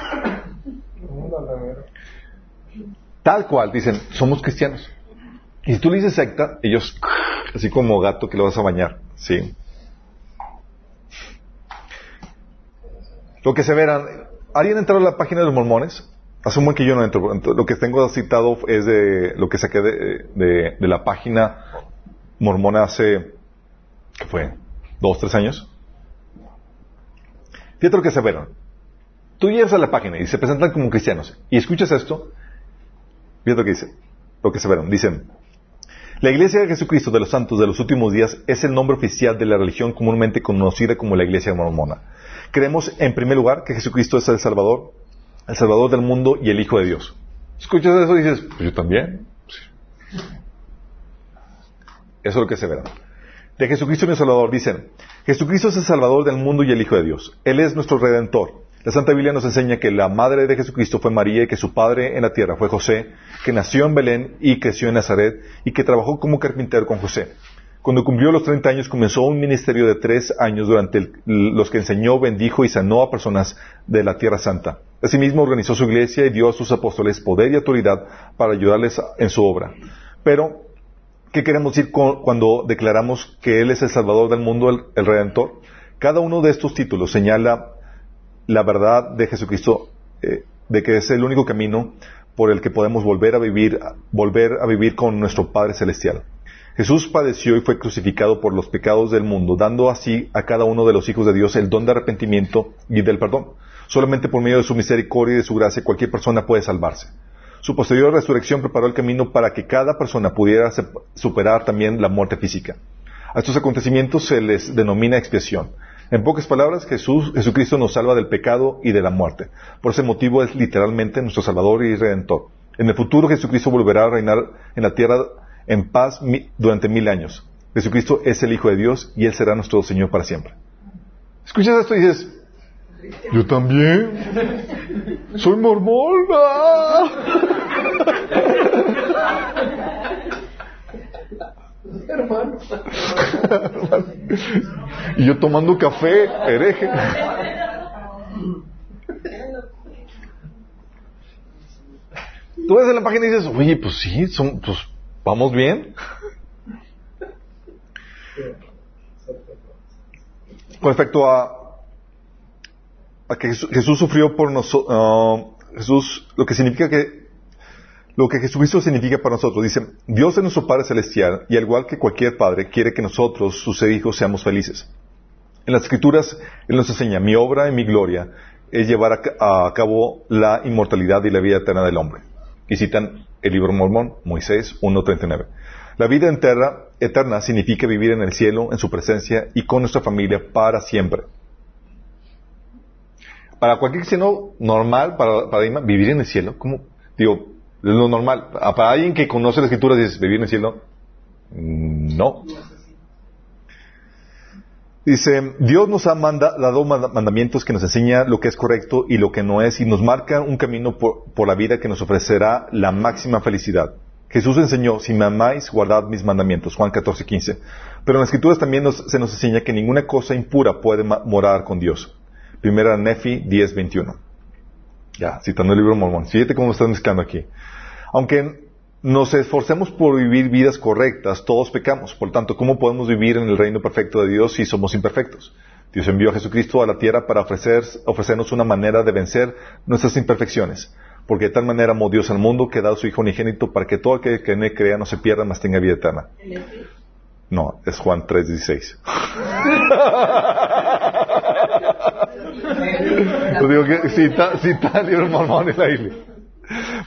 Tal cual, dicen, somos cristianos. Y si tú le dices secta, ellos, así como gato que lo vas a bañar, ¿sí? Lo que se verán, ¿alguien entró a la página de los mormones? Asumo que yo no entro. Lo que tengo citado es de lo que saqué de, la página mormona hace, ¿qué fue? ¿Dos, tres años? Fíjate lo que se verán. Tú llegas a la página y se presentan como cristianos y escuchas esto, fíjate lo que dice, lo que se verán. Dicen, la Iglesia de Jesucristo de los Santos de los últimos días es el nombre oficial de la religión comúnmente conocida como la Iglesia mormona. Creemos, en primer lugar, que Jesucristo es el Salvador, el Salvador del mundo y el Hijo de Dios. Escuchas eso y dices, pues yo también. Eso es lo que se verá. De Jesucristo mi Salvador dicen, Jesucristo es el Salvador del mundo y el Hijo de Dios. Él es nuestro Redentor. La Santa Biblia nos enseña que la madre de Jesucristo fue María y que su padre en la tierra fue José, que nació en Belén y creció en Nazaret y que trabajó como carpintero con José. Cuando cumplió los 30 años comenzó un ministerio de tres años durante los que enseñó, bendijo y sanó a personas de la Tierra Santa. Asimismo organizó su iglesia y dio a sus apóstoles poder y autoridad para ayudarles en su obra. Pero ¿Qué queremos decir cuando declaramos que Él es el Salvador del mundo, el, Redentor? Cada uno de estos títulos señala la verdad de Jesucristo, eh, de que es el único camino por el que podemos volver a vivir, volver a vivir con nuestro Padre Celestial. Jesús padeció y fue crucificado por los pecados del mundo, dando así a cada uno de los hijos de Dios el don de arrepentimiento y del perdón. Solamente por medio de su misericordia y de su gracia cualquier persona puede salvarse. Su posterior resurrección preparó el camino para que cada persona pudiera superar también la muerte física. A estos acontecimientos se les denomina expiación. En pocas palabras, Jesús, Jesucristo nos salva del pecado y de la muerte. Por ese motivo es literalmente nuestro Salvador y Redentor. En el futuro Jesucristo volverá a reinar en la tierra en paz durante mil años. Jesucristo es el Hijo de Dios y Él será nuestro Señor para siempre. Escuchas esto y dices, yo también. Soy mormón. Hermano. y yo tomando café, hereje. Tú ves en la página y dices, oye, pues sí, son, pues vamos bien. Con respecto a que Jesús, sufrió por nosotros, ah, Jesús, lo que significa que, lo que Jesucristo significa para nosotros, dice, Dios es nuestro Padre Celestial y al igual que cualquier Padre quiere que nosotros, sus hijos, seamos felices. En las Escrituras, Él nos enseña, mi obra y mi gloria es llevar a, cabo la inmortalidad y la vida eterna del hombre. Y citan el libro mormón, Moisés 1.39. La vida eterna, eterna significa vivir en el cielo, en su presencia y con nuestra familia para siempre para cualquier cristiano normal, para, para vivir en el cielo, ¿cómo? Digo, es lo normal. Para alguien que conoce la escritura, dices, ¿vivir en el cielo? Mm, no. Dice, Dios nos ha dado mandamientos que nos enseña lo que es correcto y lo que no es y nos marca un camino por, por, la vida que nos ofrecerá la máxima felicidad. Jesús enseñó, si me amáis, guardad mis mandamientos, Juan 14, 15. Pero en las escrituras también se nos enseña que ninguna cosa impura puede morar con Dios. Primera Nefi 10.21. Ya, citando el libro Mormón. Fíjate cómo están mezclando aquí. Aunque nos esforcemos por vivir vidas correctas, todos pecamos. Por tanto, ¿cómo podemos vivir en el reino perfecto de Dios si somos imperfectos? Dios envió a Jesucristo a la tierra para ofrecer, ofrecernos una manera de vencer nuestras imperfecciones. Porque de tal manera amó Dios al mundo que ha dado su Hijo unigénito para que todo aquel que en él crea no se pierda, mas tenga vida eterna. No, es Juan 3.16. Yo digo que cita, cita el libro mormón la iglesia.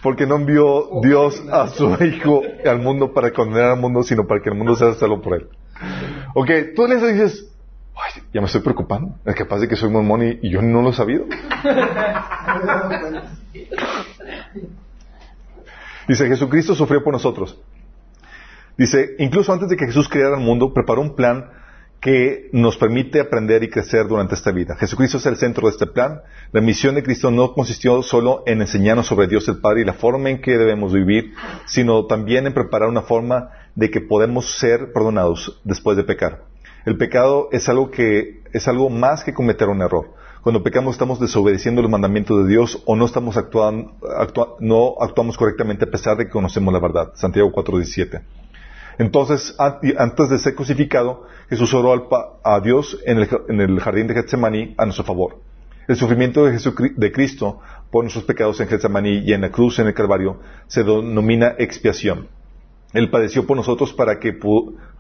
Porque no envió Dios a su Hijo al mundo para condenar al mundo, sino para que el mundo sea salvo por él. Ok, tú le dices, Ay, ya me estoy preocupando. Es capaz de que soy mormón y, y yo no lo he sabido. Dice, Jesucristo sufrió por nosotros. Dice, incluso antes de que Jesús creara el mundo, preparó un plan que nos permite aprender y crecer durante esta vida. Jesucristo es el centro de este plan. La misión de Cristo no consistió solo en enseñarnos sobre Dios el Padre y la forma en que debemos vivir, sino también en preparar una forma de que podemos ser perdonados después de pecar. El pecado es algo que es algo más que cometer un error. Cuando pecamos estamos desobedeciendo los mandamientos de Dios o no estamos actuando, no actuamos correctamente a pesar de que conocemos la verdad. Santiago 4:17. Entonces, antes de ser crucificado, Jesús oró a Dios en el, jardín de Getsemaní a nuestro favor. El sufrimiento de, de Cristo por nuestros pecados en Getsemaní y en la cruz en el Calvario se denomina expiación. Él padeció por nosotros para que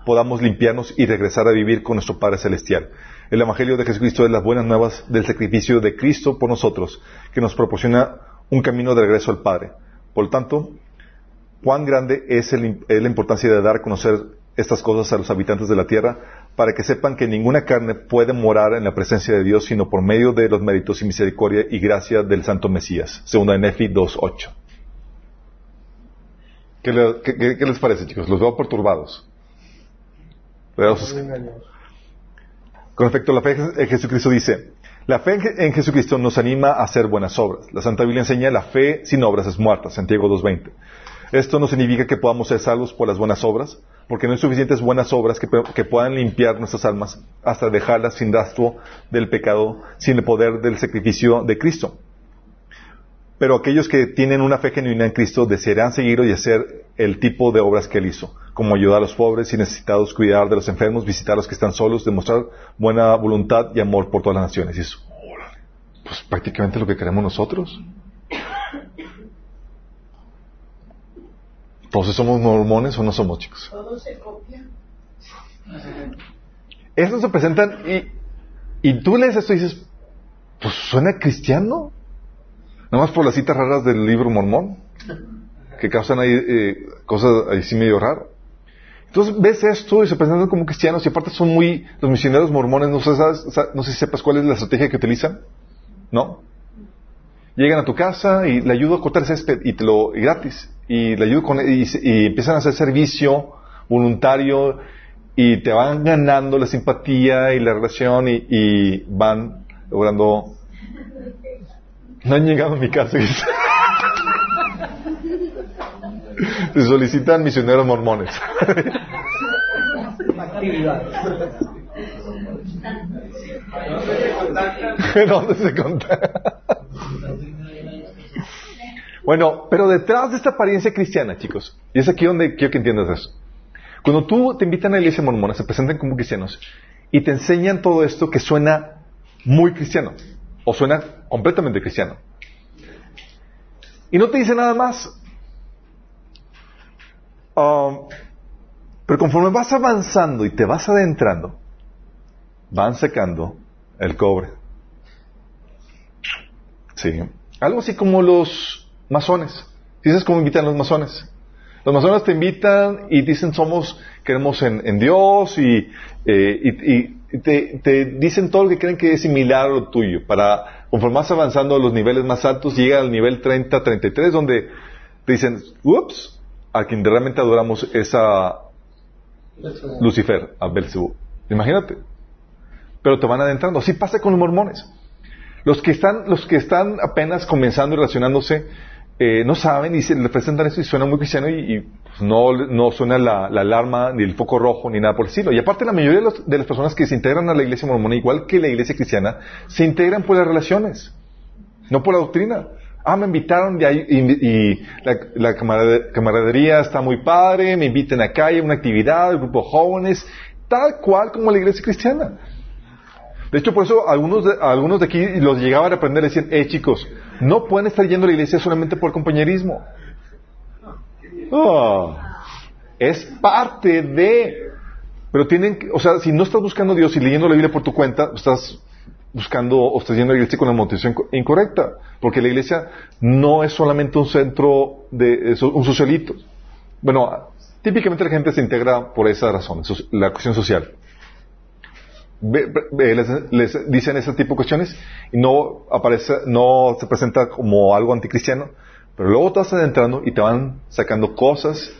podamos limpiarnos y regresar a vivir con nuestro Padre Celestial. El Evangelio de Jesucristo es las buenas nuevas del sacrificio de Cristo por nosotros, que nos proporciona un camino de regreso al Padre. Por tanto, cuán grande es, la importancia de dar a conocer estas cosas a los habitantes de la tierra, para que sepan que ninguna carne puede morar en la presencia de Dios sino por medio de los méritos y misericordia y gracia del Santo Mesías. Segunda de Nefi 2.8. ¿Qué, ¿Qué, les parece, chicos? Los veo perturbados. Con respecto a la fe en Jesucristo dice, la fe en Jesucristo nos anima a hacer buenas obras. La Santa Biblia enseña la fe sin obras es muerta, Santiago 2.20. Esto no significa que podamos ser salvos por las buenas obras, porque no hay suficientes buenas obras que, puedan limpiar nuestras almas hasta dejarlas sin rastro del pecado, sin el poder del sacrificio de Cristo. Pero aquellos que tienen una fe genuina en Cristo desearán seguir y hacer el tipo de obras que Él hizo, como ayudar a los pobres y necesitados, cuidar de los enfermos, visitar a los que están solos, demostrar buena voluntad y amor por todas las naciones. Y eso, pues prácticamente lo que queremos nosotros. Entonces, ¿somos mormones o no somos, chicos? Todos se copian. Estos se presentan y, y tú lees esto y dices, pues suena cristiano. Nada más por las citas raras del libro mormón, que causan ahí eh, cosas ahí sí medio raro. Entonces ves esto y se presentan como cristianos y aparte son muy, los misioneros mormones, no sé, no sé si sepas cuál es la estrategia que utilizan, ¿no? Llegan a tu casa y le ayudo a cortar césped y te lo, y gratis y le ayudo con y, y, empiezan a hacer servicio voluntario y te van ganando la simpatía y la relación y, y van logrando. No han llegado a mi casa. Se solicitan misioneros mormones. ¿Dónde se contactan? Bueno, pero detrás de esta apariencia cristiana, chicos, y es aquí donde quiero que entiendas eso. Cuando tú te invitan a la iglesia mormona, se presentan como cristianos y te enseñan todo esto que suena muy cristiano o suena completamente cristiano. Y no te dicen nada más. Um, pero conforme vas avanzando y te vas adentrando, van secando el cobre. Sí. Algo así como los masones. Dices cómo invitan los masones. Los masones te invitan y dicen somos, queremos en, Dios y, eh, te, dicen todo lo que creen que es similar a lo tuyo. Para, conforme vas avanzando a los niveles más altos, llega al nivel 30, 33, donde te dicen, ups, a quien realmente adoramos es a Lucifer, a Belzebú. Imagínate. Pero te van adentrando. Así pasa con los mormones. Los que están, los que están apenas comenzando y relacionándose, eh, no saben y se le presentan eso y suena muy cristiano y, pues, no, no suena la, alarma ni el foco rojo ni nada por el estilo. Y aparte la mayoría de, las personas que se integran a la iglesia mormona, igual que la iglesia cristiana, se integran por las relaciones, no por la doctrina. Ah, me invitaron y, y, la, camaradería está muy padre, me invitan acá, hay una actividad, el grupo de jóvenes, tal cual como la iglesia cristiana. De hecho, por eso algunos de, algunos de aquí los llegaban a aprender y decían, eh chicos, no pueden estar yendo a la iglesia solamente por compañerismo. Ah, es parte de... Pero tienen que, o sea, si no estás buscando a Dios y leyendo la Biblia por tu cuenta, estás buscando o estás yendo a la iglesia con la motivación incorrecta. Porque la iglesia no es solamente un centro de un socialito. Bueno, típicamente la gente se integra por esa razón, la cuestión social les, dicen ese tipo de cuestiones y no aparece, no se presenta como algo anticristiano, pero luego te vas adentrando y te van sacando cosas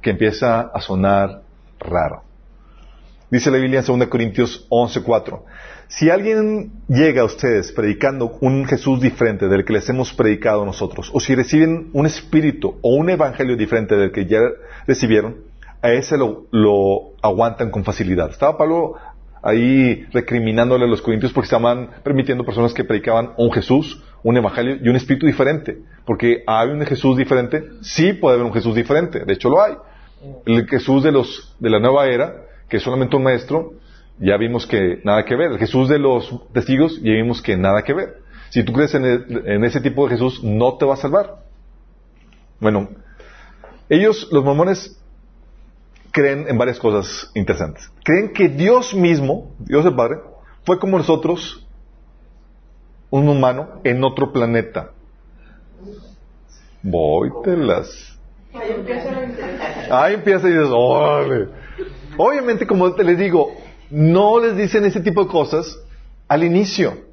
que empieza a sonar raro. Dice la Biblia en 2 Corintios 11:4. Si alguien llega a ustedes predicando un Jesús diferente del que les hemos predicado nosotros, o si reciben un espíritu o un evangelio diferente del que ya recibieron, a ese lo, lo aguantan con facilidad. Estaba Pablo ahí recriminándole a los corintios porque estaban permitiendo personas que predicaban un Jesús, un evangelio y un espíritu diferente. Porque ¿hay un Jesús diferente? Sí puede haber un Jesús diferente. De hecho lo hay. El Jesús de los, de la nueva era, que es solamente un maestro, ya vimos que nada que ver. El Jesús de los testigos, ya vimos que nada que ver. Si tú crees en, en ese tipo de Jesús, no te va a salvar. Bueno, ellos, los mormones, creen en varias cosas interesantes. Creen que Dios mismo, Dios el Padre, fue como nosotros, un humano, en otro planeta. Vóytelas. Ahí empieza. Ahí empieza y dices, órale. Obviamente, como te les digo, no les dicen ese tipo de cosas al inicio.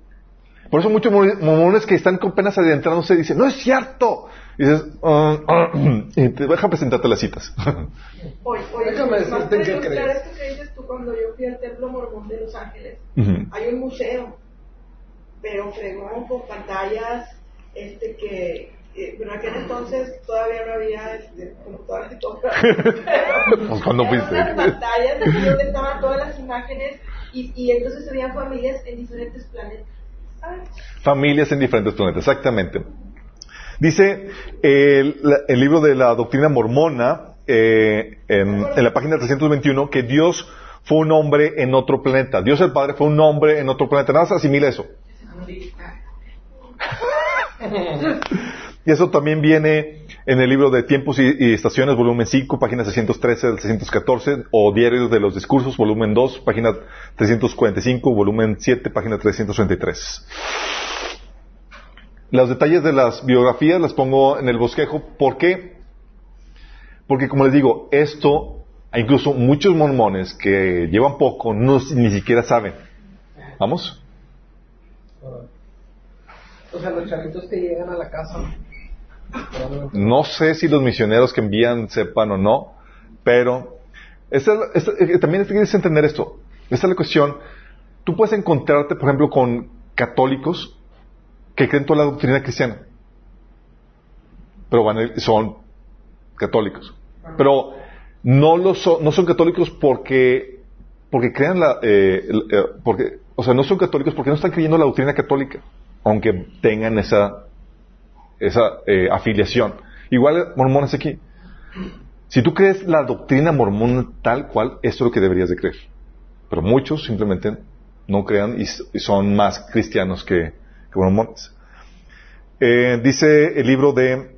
Por eso muchos mormones que están con penas adentrándose dicen, no es cierto. Y dices, "Ah, ah", y te deja presentarte las citas. Oye, oye, Déjame decirte en qué preguntar crees. esto que dices tú cuando yo fui al Templo Mormón de Los Ángeles. Ujú. Hay un museo, pero fregón con pantallas, este que, eh, pero en aquel entonces todavía no había este, computadoras y todo. Pues, ¿cuándo Eran fuiste? unas pantallas donde estaban todas las imágenes y, y entonces se veían familias en diferentes planetas. ¿Sabes? Familias en diferentes planetas, exactamente. Dice el, la- el libro de la doctrina mormona, eh, en, la página 321, que Dios fue un hombre en otro planeta. Dios el Padre fue un hombre en otro planeta. Nada más asimila eso. Y eso también viene en el libro de Tiempos y, y Estaciones, volumen 5, página 613 al 614, o Diarios de los Discursos, volumen 2, página 345, volumen 7, página 333. Los detalles de las biografías las pongo en el bosquejo. ¿Por qué? Porque, como les digo, esto, incluso muchos mormones que llevan poco, no, ni siquiera saben. ¿Vamos? O sea, los chavitos que llegan a la casa. No sé si los misioneros que envían sepan o no, pero esta- esta- eh, también tienes que entender esto. Esta es la cuestión. Tú puedes encontrarte, por ejemplo, con católicos que creen toda la doctrina cristiana, pero van son católicos. Pero no lo son, no son católicos porque porque crean la, eh, eh, porque, o sea, no son católicos porque no están creyendo la doctrina católica, aunque tengan esa esa eh, afiliación. Igual mormones aquí. Si tú crees la doctrina mormona tal cual, esto es lo que deberías de creer. Pero muchos simplemente no crean y son más cristianos que, que mormones. Eh, dice el libro de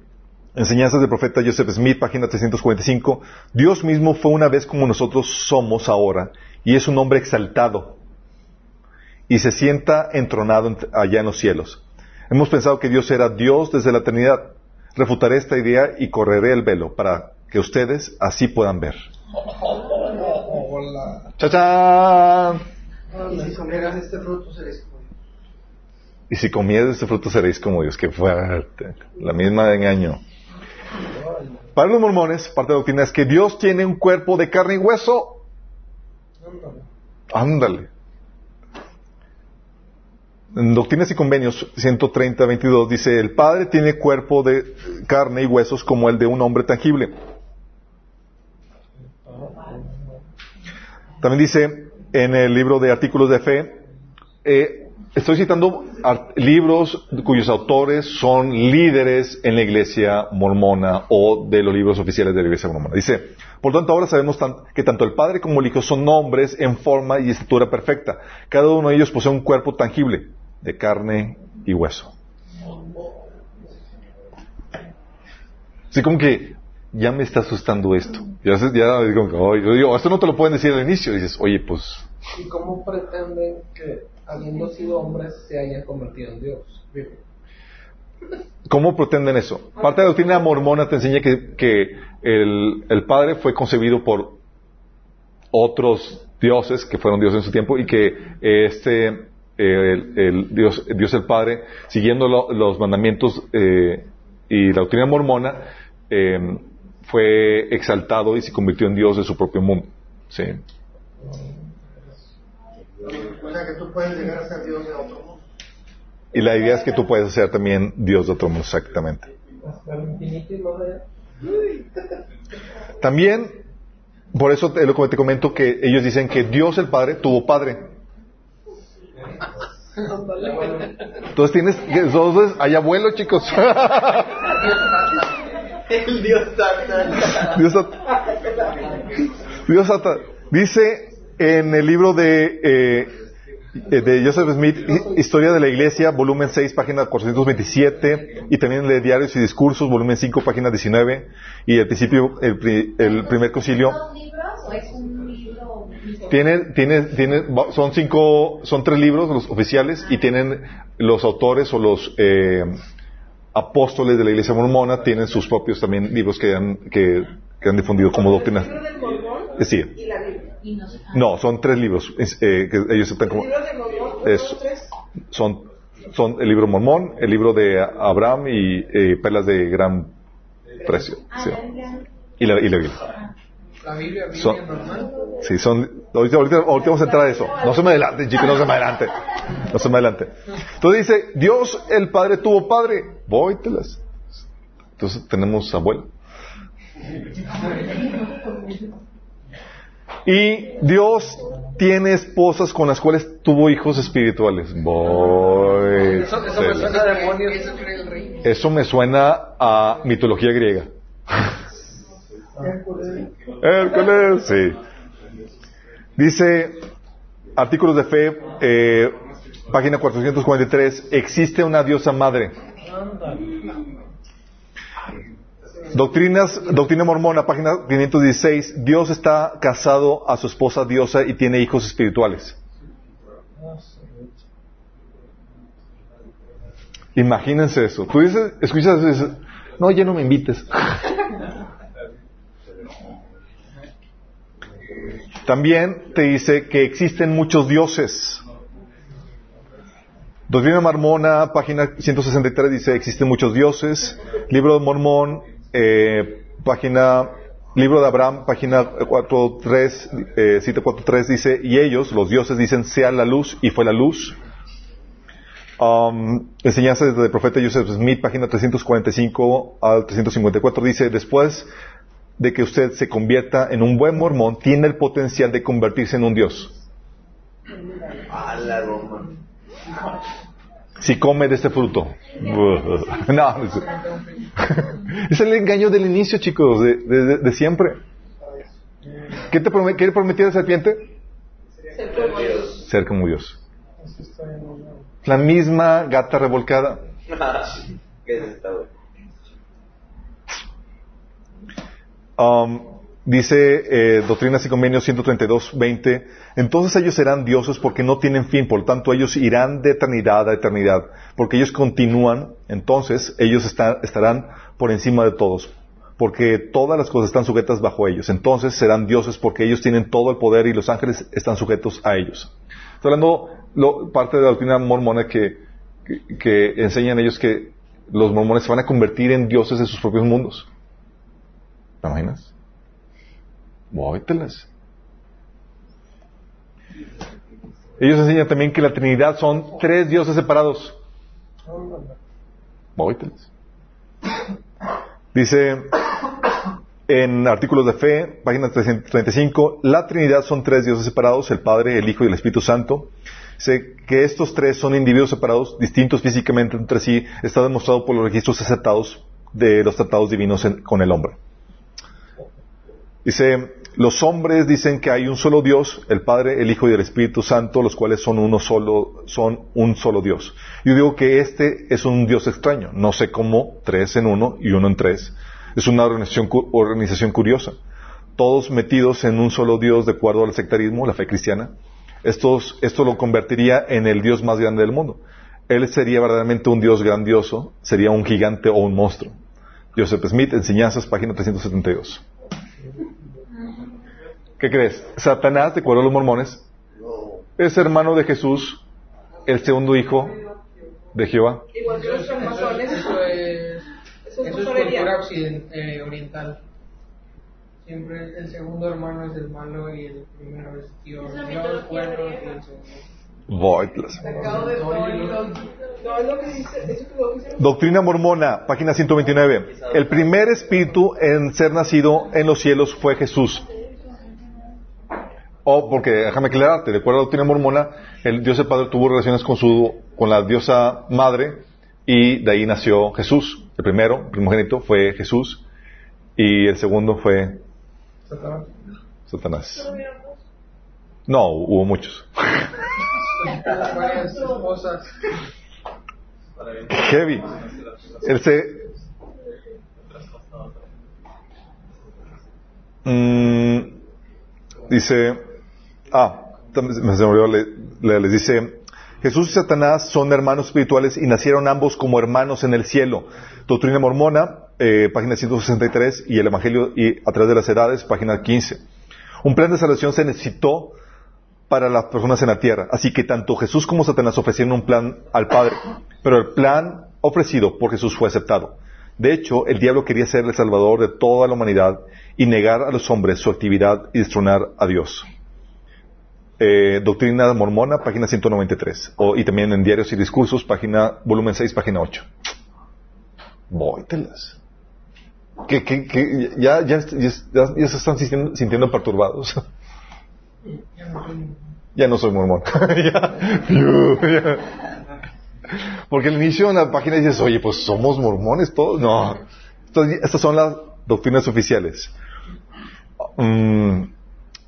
Enseñanzas del profeta Joseph Smith, página 345, Dios mismo fue una vez como nosotros somos ahora, y es un hombre exaltado, y se sienta entronado ent- allá en los cielos. Hemos pensado que Dios era Dios desde la eternidad. Refutaré esta idea y correré el velo para que ustedes así puedan ver. Hola. ¡Chachán! Y si comieras este fruto seréis. Y si comieres de este fruto seréis como Dios. ¡Qué fuerte! La misma de engaño. Para los mormones, parte de la doctrina es que Dios tiene un cuerpo de carne y hueso. Ándale. En Doctrinas y Convenios 130, 22 dice, el Padre tiene cuerpo de carne y huesos como el de un hombre tangible. También dice en el libro de Artículos de Fe, eh, estoy citando libros cuyos autores son líderes en la iglesia mormona o de los libros oficiales de la iglesia mormona. Dice, por tanto ahora sabemos que tanto el Padre como el Hijo son hombres en forma y estatura perfecta. Cada uno de ellos posee un cuerpo tangible, de carne y hueso. Así como que ya me está asustando esto. Ya, ya digo, digo, esto no te lo pueden decir al inicio. Dices, oye, pues ¿Y cómo pretenden que, habiendo sido hombres, se hayan convertido en Dios? ¿Cómo pretenden eso? Parte de la doctrina mormona te enseña que, que el, el Padre fue concebido por otros dioses que fueron dioses en su tiempo y que este eh, el, el Dios, Dios el Padre, siguiendo lo- los mandamientos eh, y la doctrina mormona, eh, fue exaltado y se convirtió en Dios de su propio mundo. ¿sí? O sea que tú puedes llegar a ser Dios de otro mundo. Y la idea es que tú puedes ser también Dios de otro mundo, exactamente. hasta el infinito y más allá. También por eso es lo que te comento que ellos dicen que Dios el Padre tuvo padre. Entonces tienes, entonces hay abuelo, chicos. El Dios Santa. Dios Santa. Dios Santa. Dice en el libro de, eh, de Joseph Smith, Hi- Historia de la Iglesia, volumen 6, página 427, y también de Diarios y Discursos, volumen 5, página 19, y el principio, el, pri- el primer concilio. ¿Dos libros o es un libro? Tiene, tiene, tiene, son cinco, son tres libros los oficiales y tienen los autores o los eh, apóstoles de la Iglesia mormona tienen sus propios también libros que han, que, que han difundido como doctrina. El libro del Mormón Eh, sí. No son tres libros es, eh, que ellos están como El libro del Mormón, uno, Es- son son el libro mormón, el libro de Abraham y eh, perlas de gran precio. Ah, sí. la Biblia. Y la, y la Biblia. La Biblia, Biblia Son- normal. Sí, son. Ahorita, ahorita, ahorita vamos a entrar a eso. No se me adelante, chicos, no se me adelante. No se me adelante. Entonces dice: Dios el Padre tuvo padre. Vóytelas. Entonces tenemos abuelo. Y Dios tiene esposas con las cuales tuvo hijos espirituales. Eso, eso me suena a demonios. Eso me suena a mitología griega. Hércules, sí. Dice, artículos de fe, eh, página 443, existe una diosa madre. Doctrinas, doctrina mormona, página 516, Dios está casado a su esposa diosa y tiene hijos espirituales. Imagínense eso. Tú dices, escuchas no, ya no me invites. También te dice que existen muchos dioses. Doctrina Mormona, página 163, dice existen muchos dioses. Libro de Mormón, eh, página, libro de Abraham, página 43, eh, cita 43, dice, y ellos, los dioses, dicen, sea la luz, y fue la luz. Um, enseñanzas del profeta Joseph Smith, página 345 al 354, dice, después de que usted se convierta en un buen mormón, tiene el potencial de convertirse en un dios. Si come de este fruto. no, no es- es el engaño del inicio, chicos, de, de- de- de siempre. ¿Qué te prome- qué prometía la serpiente? Ser como Dios. Ser como Dios. La misma gata revolcada. Um, dice eh, Doctrinas y Convenios 132, 20, entonces ellos serán dioses porque no tienen fin, por lo tanto ellos irán de eternidad a eternidad, porque ellos continúan, entonces ellos estarán por encima de todos, porque todas las cosas están sujetas bajo ellos, entonces serán dioses porque ellos tienen todo el poder y los ángeles están sujetos a ellos. Estoy hablando lo- parte de la doctrina mormona que, que, que enseñan ellos que los mormones se van a convertir en dioses de sus propios mundos. ¿Te imaginas? Vóytelas. Ellos enseñan también que la Trinidad son tres dioses separados. Vóytelas. Dice en artículos de fe, página 335, la Trinidad son tres dioses separados, el Padre, el Hijo y el Espíritu Santo. Dice que estos tres son individuos separados, distintos físicamente entre sí, está demostrado por los registros aceptados de los tratados divinos con el hombre. Dice, los hombres dicen que hay un solo Dios, el Padre, el Hijo y el Espíritu Santo, los cuales son uno solo, son un solo Dios. Yo digo que este es un Dios extraño. No sé cómo, tres en uno y uno en tres. Es una organización, organización curiosa. Todos metidos en un solo Dios de acuerdo al sectarismo, la fe cristiana. Esto lo convertiría en el Dios más grande del mundo. Él sería verdaderamente un Dios grandioso, sería un gigante o un monstruo. Joseph Smith, Enseñanzas, página 372. ¿Qué crees? Satanás, de acuerdo a los mormones, es hermano de Jesús, el segundo hijo de Jehová. Igual que los francmasones. Eso es, Eso es eso es masonería. cultura eh, oriental. Siempre el segundo hermano es el malo y el primero es Dios. Dios es bueno y el segundo. Dice. Doctrina mormona, página 129. El primer espíritu en ser nacido en los cielos fue Jesús. O porque, déjame aclararte, de acuerdo a la doctrina mormona, el Dios el Padre tuvo relaciones con su, con la diosa madre y de ahí nació Jesús. El primero, primogénito, fue Jesús y el segundo fue Satanás. Satanás. No, hubo muchos. Varias esposas. Heavy. Él se... Mm, dice... Ah, me se me les dice... Jesús y Satanás son hermanos espirituales y nacieron ambos como hermanos en el cielo. Doctrina mormona, eh, página 163, y el Evangelio y a través de las edades, página 15. Un plan de salvación se necesitó para las personas en la tierra. Así que tanto Jesús como Satanás ofrecieron un plan al Padre, pero el plan ofrecido por Jesús fue aceptado. De hecho, el diablo quería ser el salvador de toda la humanidad y negar a los hombres su actividad y destronar a Dios. Eh, Doctrina Mormona, página 193. O- y también en Diarios y Discursos, página, volumen 6, página 8. Vóytelas. Que, que, que ya, ya, ya, se están sintiendo, sintiendo perturbados. Ya no soy mormón. Porque al inicio en la página dices, oye, pues somos mormones todos. No. Estas, estas son las doctrinas oficiales. Mm,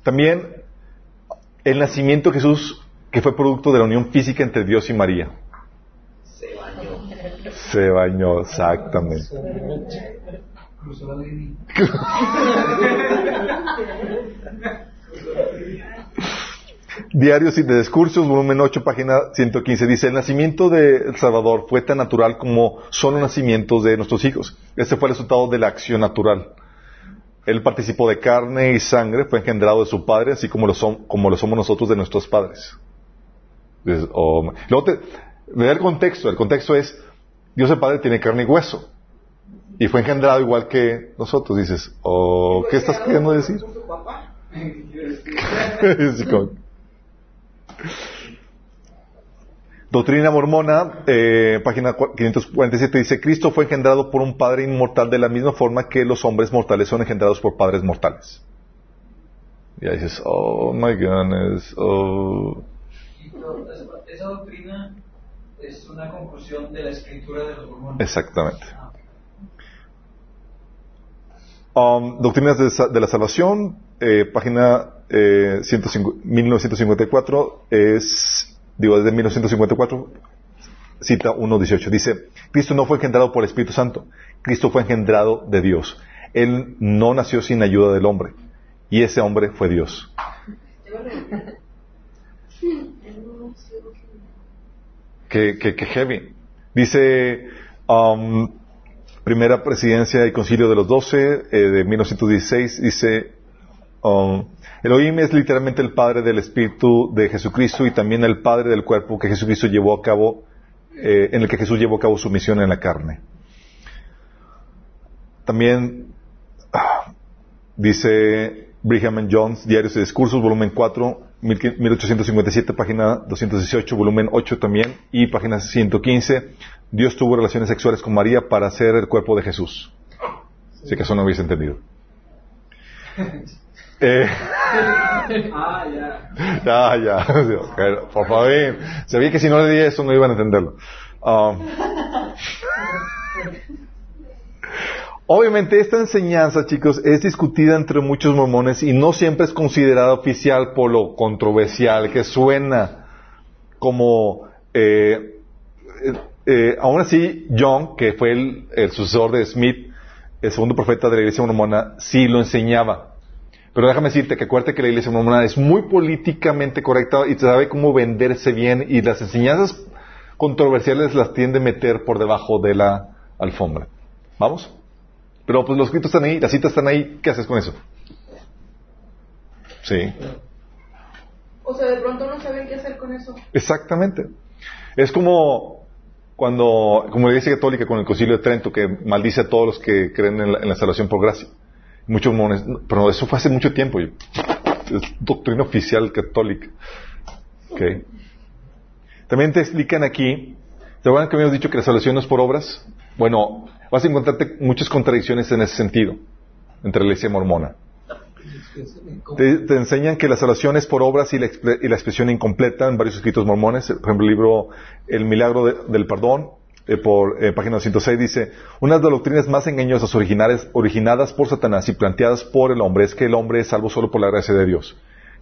también el nacimiento de Jesús, que fue producto de la unión física entre Dios y María. Se bañó. Se bañó, exactamente. Y de Discursos, volumen 8, página 115, dice, el nacimiento de El Salvador fue tan natural como son los nacimientos de nuestros hijos. Este fue el resultado de la acción natural. Él participó de carne y sangre, fue engendrado de su padre, así como lo, son, como lo somos nosotros de nuestros padres. Dices, oh, Luego te, ve el contexto. El contexto es, Dios el Padre tiene carne y hueso. Y fue engendrado igual que nosotros. Dices, oh, ¿qué estás queriendo decir? Con su papá. Es como- Doctrina mormona, eh, página cua- 547 dice, Cristo fue engendrado por un Padre inmortal de la misma forma que los hombres mortales son engendrados por padres mortales. Y ahí dices, oh my goodness, oh. Esa, doctrina es una conclusión de la escritura de los mormones. Exactamente. Um, Doctrinas de, de la Salvación, eh, página eh, 105 1954, es, digo, desde 1954, cita 1.18. Dice, Cristo no fue engendrado por el Espíritu Santo, Cristo fue engendrado de Dios. Él no nació sin ayuda del hombre, y ese hombre fue Dios. que, que, que heavy. Dice um, Primera Presidencia y Concilio de los Doce eh, de 1916, dice um, Elohim es literalmente el Padre del Espíritu de Jesucristo y también el Padre del cuerpo que Jesucristo llevó a cabo, eh, en el que Jesús llevó a cabo su misión en la carne. También ah, dice Brigham Jones, Diarios y Discursos, volumen 4, 1857, página 218, volumen 8 también, y página 115, Dios tuvo relaciones sexuales con María para hacer el cuerpo de Jesús. Así que eso no habéis entendido. Eh, Ah, ya. ya, ya. Por favor, sabía que si no le di eso no iban a entenderlo. Um, Obviamente esta enseñanza, chicos, es discutida entre muchos mormones y no siempre es considerada oficial por lo controversial que suena como... Eh, eh, eh, aún así, John, que fue el, el sucesor de Smith, el segundo profeta de la iglesia mormona, sí lo enseñaba. Pero déjame decirte que acuérdate que la iglesia mormona es muy políticamente correcta y sabe cómo venderse bien y las enseñanzas controversiales las tiende a meter por debajo de la alfombra. ¿Vamos? Pero pues los escritos están ahí, las citas están ahí, ¿qué haces con eso? Sí, O sea, de pronto no saben qué hacer con eso. exactamente. Es como cuando, como la iglesia católica con el concilio de Trento, que maldice a todos los que creen en la, en la salvación por gracia. Muchos mormones, pero eso fue hace mucho tiempo. y- Es doctrina oficial católica. También te explican aquí, ¿te acuerdan que habíamos dicho que la salvación es por obras? Bueno, vas a encontrarte muchas contradicciones en ese sentido, entre la iglesia mormona. Te, enseñan que la salvación es por obras y la, y la expresión incompleta en varios escritos mormones. Por ejemplo, el libro El milagro de- del perdón, eh, por eh, página 206, dice, una de las doctrinas más engañosas originales, originadas por Satanás y planteadas por el hombre es que el hombre es salvo solo por la gracia de Dios.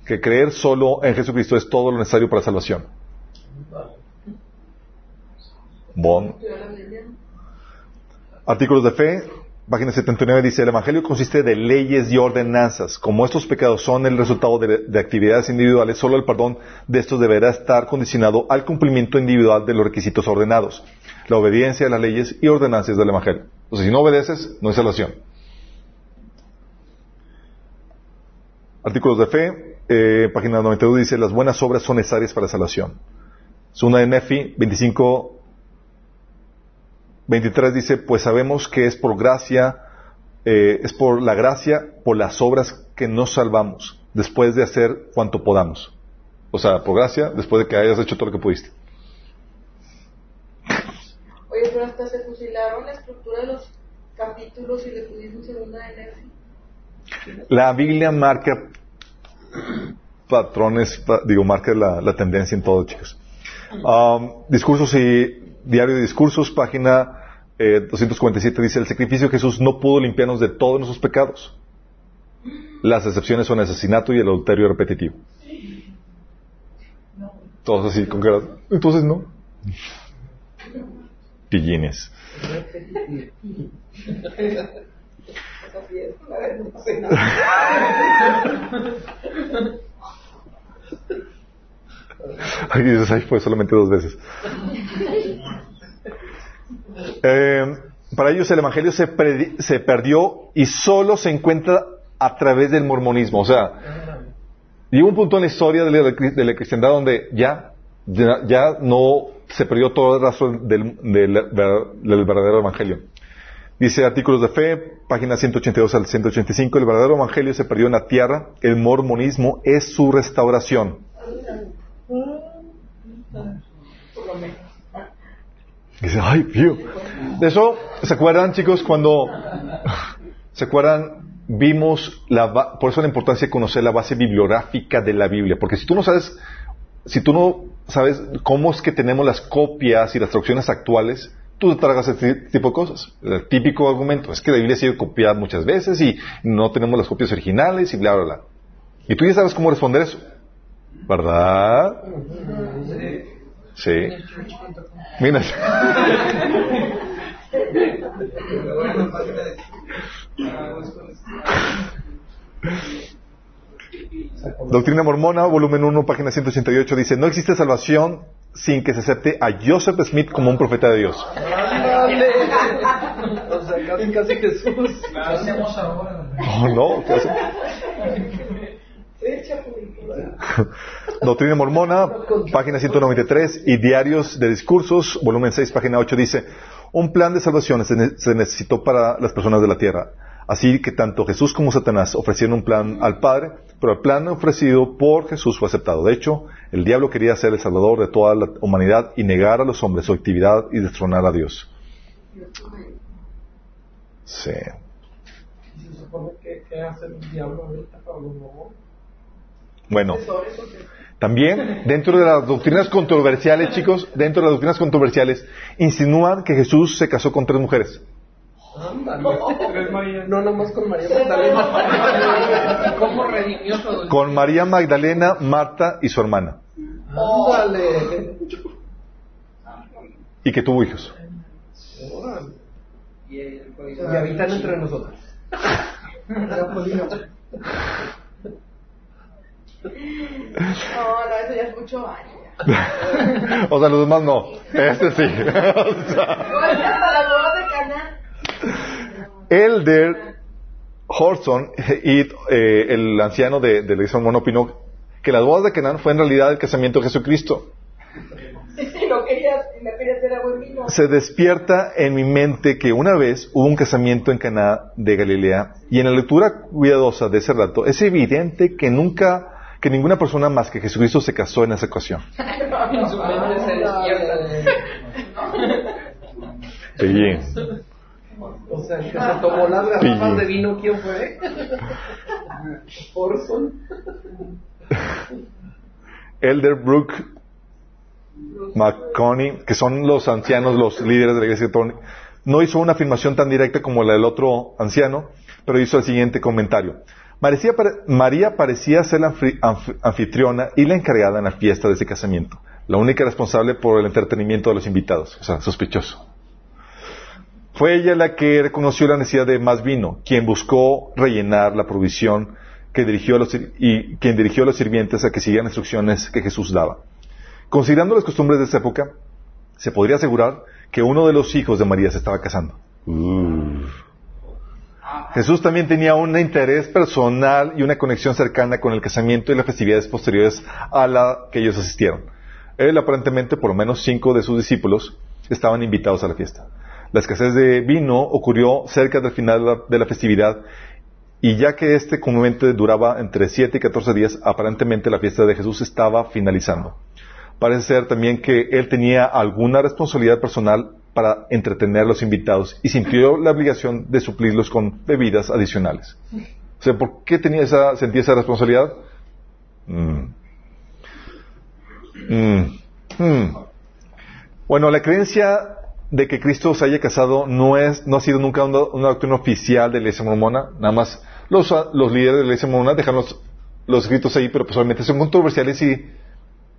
Que creer solo en Jesucristo es todo lo necesario para salvación. Bon. Artículos de fe, página 79 dice, el Evangelio consiste de leyes y ordenanzas. Como estos pecados son el resultado de actividades individuales, solo el perdón de estos deberá estar condicionado al cumplimiento individual de los requisitos ordenados, la obediencia a las leyes y ordenanzas del Evangelio. O sea, si no obedeces, no hay salvación. Artículos de fe, eh, página 92 dice, las buenas obras son necesarias para la salvación. Segunda de Nefi 25, 23 dice, pues sabemos que es por gracia, eh, es por la gracia, por las obras que nos salvamos, después de hacer cuanto podamos. O sea, por gracia, después de que hayas hecho todo lo que pudiste. Oye, pero hasta se fusilaron la estructura de los capítulos y le pusieron segunda de Nefi. La Biblia marca patrones, pa- digo, marca la, la tendencia en todo, chicos. Um, discursos y diario de discursos, página eh, 247 dice, el sacrificio de Jesús no pudo limpiarnos de todos nuestros pecados. Las excepciones son el asesinato y el adulterio repetitivo. Todos así, con cara, entonces no. Aquí dices, ay, fue solamente dos veces. Eh, para ellos el Evangelio se, se perdió y solo se encuentra a través del mormonismo. O sea, llegó un punto en la historia de la, de la cristiandad donde ya, ya, no se perdió todo el rastro del, verdadero Evangelio. Dice artículos de fe, página 182 al 185, el verdadero Evangelio se perdió en la tierra, el mormonismo es su restauración. Dice, ay, pío. De eso, ¿se acuerdan, chicos, cuando, ¿se acuerdan? Vimos la, por eso la importancia de conocer la base bibliográfica de la Biblia, porque si tú no sabes, si tú no sabes cómo es que tenemos las copias y las traducciones actuales, tú te tragas este tipo de cosas. El típico argumento es que la Biblia ha sido copiada muchas veces y no tenemos las copias originales y bla, bla, bla. Y tú ya sabes cómo responder eso, ¿verdad? Sí. Mira. Doctrina Mormona, volumen 1, página 188, dice, no existe salvación sin que se acepte a Joseph Smith como un profeta de Dios. O sea, casi, casi Jesús. Oh, no, ¿qué? Doctrina Mormona, página 193, y Diarios de Discursos, volumen 6, página 8, dice, un plan de salvación se necesitó para las personas de la tierra. Así que tanto Jesús como Satanás ofrecieron un plan al Padre, pero el plan ofrecido por Jesús fue aceptado. De hecho, el diablo quería ser el salvador de toda la humanidad y negar a los hombres su actividad y destronar a Dios. Sí. Bueno, también dentro de las doctrinas controversiales, chicos, dentro de las doctrinas controversiales, insinúan que Jesús se casó con tres mujeres. Ándale. No nomás con María Magdalena. ¿Cómo redimió todo? Con María Magdalena, Marta y su hermana. Ándale. Y que tuvo hijos. Órale. Y habitan entre nosotros. No, no, eso ya es mucho o sea, los demás no. Este sí. O sea, hasta la boda de Cana. Elder Horson y eh, el anciano de, de la iglesia mormona opinó que las bodas de Canaán fue en realidad el casamiento de Jesucristo. Se despierta en mi mente que una vez hubo un casamiento en Caná de Galilea y en la lectura cuidadosa de ese rato es evidente que nunca que ninguna persona más que Jesucristo se casó en esa ocasión. Sí. O sea, que se tomó las garrafas de vino, ¿quién fue? Orson. Elderbrook McConney, que son los ancianos, los líderes de la iglesia católica, no hizo una afirmación tan directa como la del otro anciano, pero hizo el siguiente comentario. María, parecía ser la anfi- anf- anfitriona y la encargada en la fiesta de ese casamiento, la única responsable por el entretenimiento de los invitados, o sea, sospechoso. Fue ella la que reconoció la necesidad de más vino, quien buscó rellenar la provisión que dirigió a los, y quien dirigió a los sirvientes a que siguieran instrucciones que Jesús daba. Considerando las costumbres de esa época, se podría asegurar que uno de los hijos de María se estaba casando. Jesús también tenía un interés personal y una conexión cercana con el casamiento y las festividades posteriores a la que ellos asistieron. Él, aparentemente, por lo menos cinco de sus discípulos estaban invitados a la fiesta. La escasez de vino ocurrió cerca del final de la, festividad y ya que este comúnmente duraba entre 7 y 14 días, aparentemente la fiesta de Jesús estaba finalizando. Parece ser también que él tenía alguna responsabilidad personal para entretener a los invitados y sintió la obligación de suplirlos con bebidas adicionales. O ¿por qué tenía esa, sentía esa responsabilidad? Mm. Mm. Mm. Bueno, la creencia de que Cristo se haya casado no es, no ha sido nunca una, una doctrina oficial de la iglesia mormona, nada más los, los líderes de la iglesia mormona dejan los, los escritos ahí, pero personalmente son controversiales y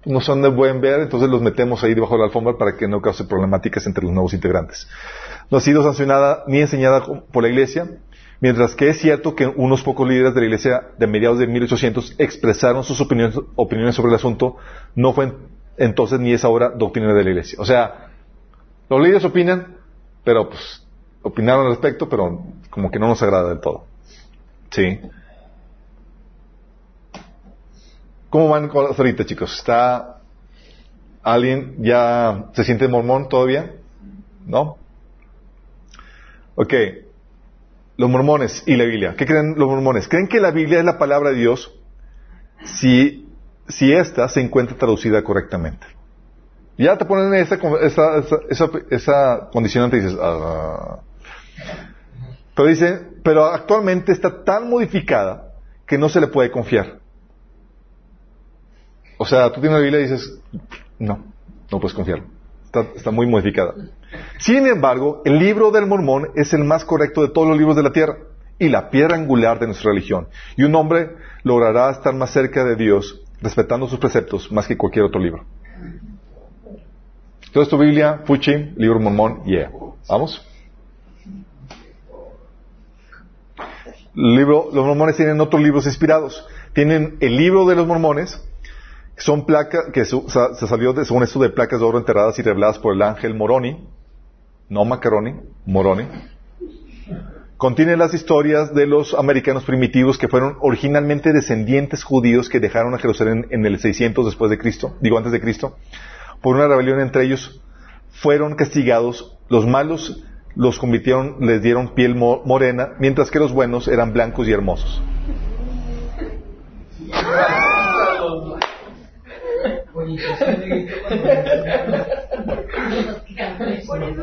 no son de buen ver, entonces los metemos ahí debajo de la alfombra para que no cause problemáticas entre los nuevos integrantes. No ha sido sancionada ni enseñada por la iglesia, mientras que es cierto que unos pocos líderes de la iglesia de mediados de 1800 expresaron sus opiniones, opiniones sobre el asunto, no fue entonces ni es ahora doctrina de la iglesia. O sea, los líderes opinan, pero pues opinaron al respecto, pero como que no nos agrada del todo. Sí. ¿Cómo van con ahorita, chicos? ¿Está alguien ya se siente mormón todavía? ¿No? Ok. Los mormones y la Biblia. ¿Qué creen los mormones? ¿Creen que la Biblia es la palabra de Dios si, si ésta se encuentra traducida correctamente? Ya te ponen esa, condicionante y dices, ah. Pero dice, pero actualmente está tan modificada que no se le puede confiar. O sea, tú tienes la Biblia y dices, no, no puedes confiar. Está, está, muy modificada. Sin embargo, el libro del mormón es el más correcto de todos los libros de la tierra y la piedra angular de nuestra religión. Y un hombre logrará estar más cerca de Dios respetando sus preceptos más que cualquier otro libro. Entonces tu Biblia, Fuchi, libro mormón, yeah. ¿Vamos? Libro, los mormones tienen otros libros inspirados. Tienen el libro de los mormones, son placas que se salió de, según esto de placas de oro enterradas y reveladas por el ángel Moroni, no Macaroni, Moroni. Contiene las historias de los americanos primitivos que fueron originalmente descendientes judíos que dejaron a Jerusalén en el 600 después de Cristo, digo antes de Cristo, por una rebelión entre ellos, fueron castigados, los malos los convirtieron, les dieron piel morena, mientras que los buenos eran blancos y hermosos.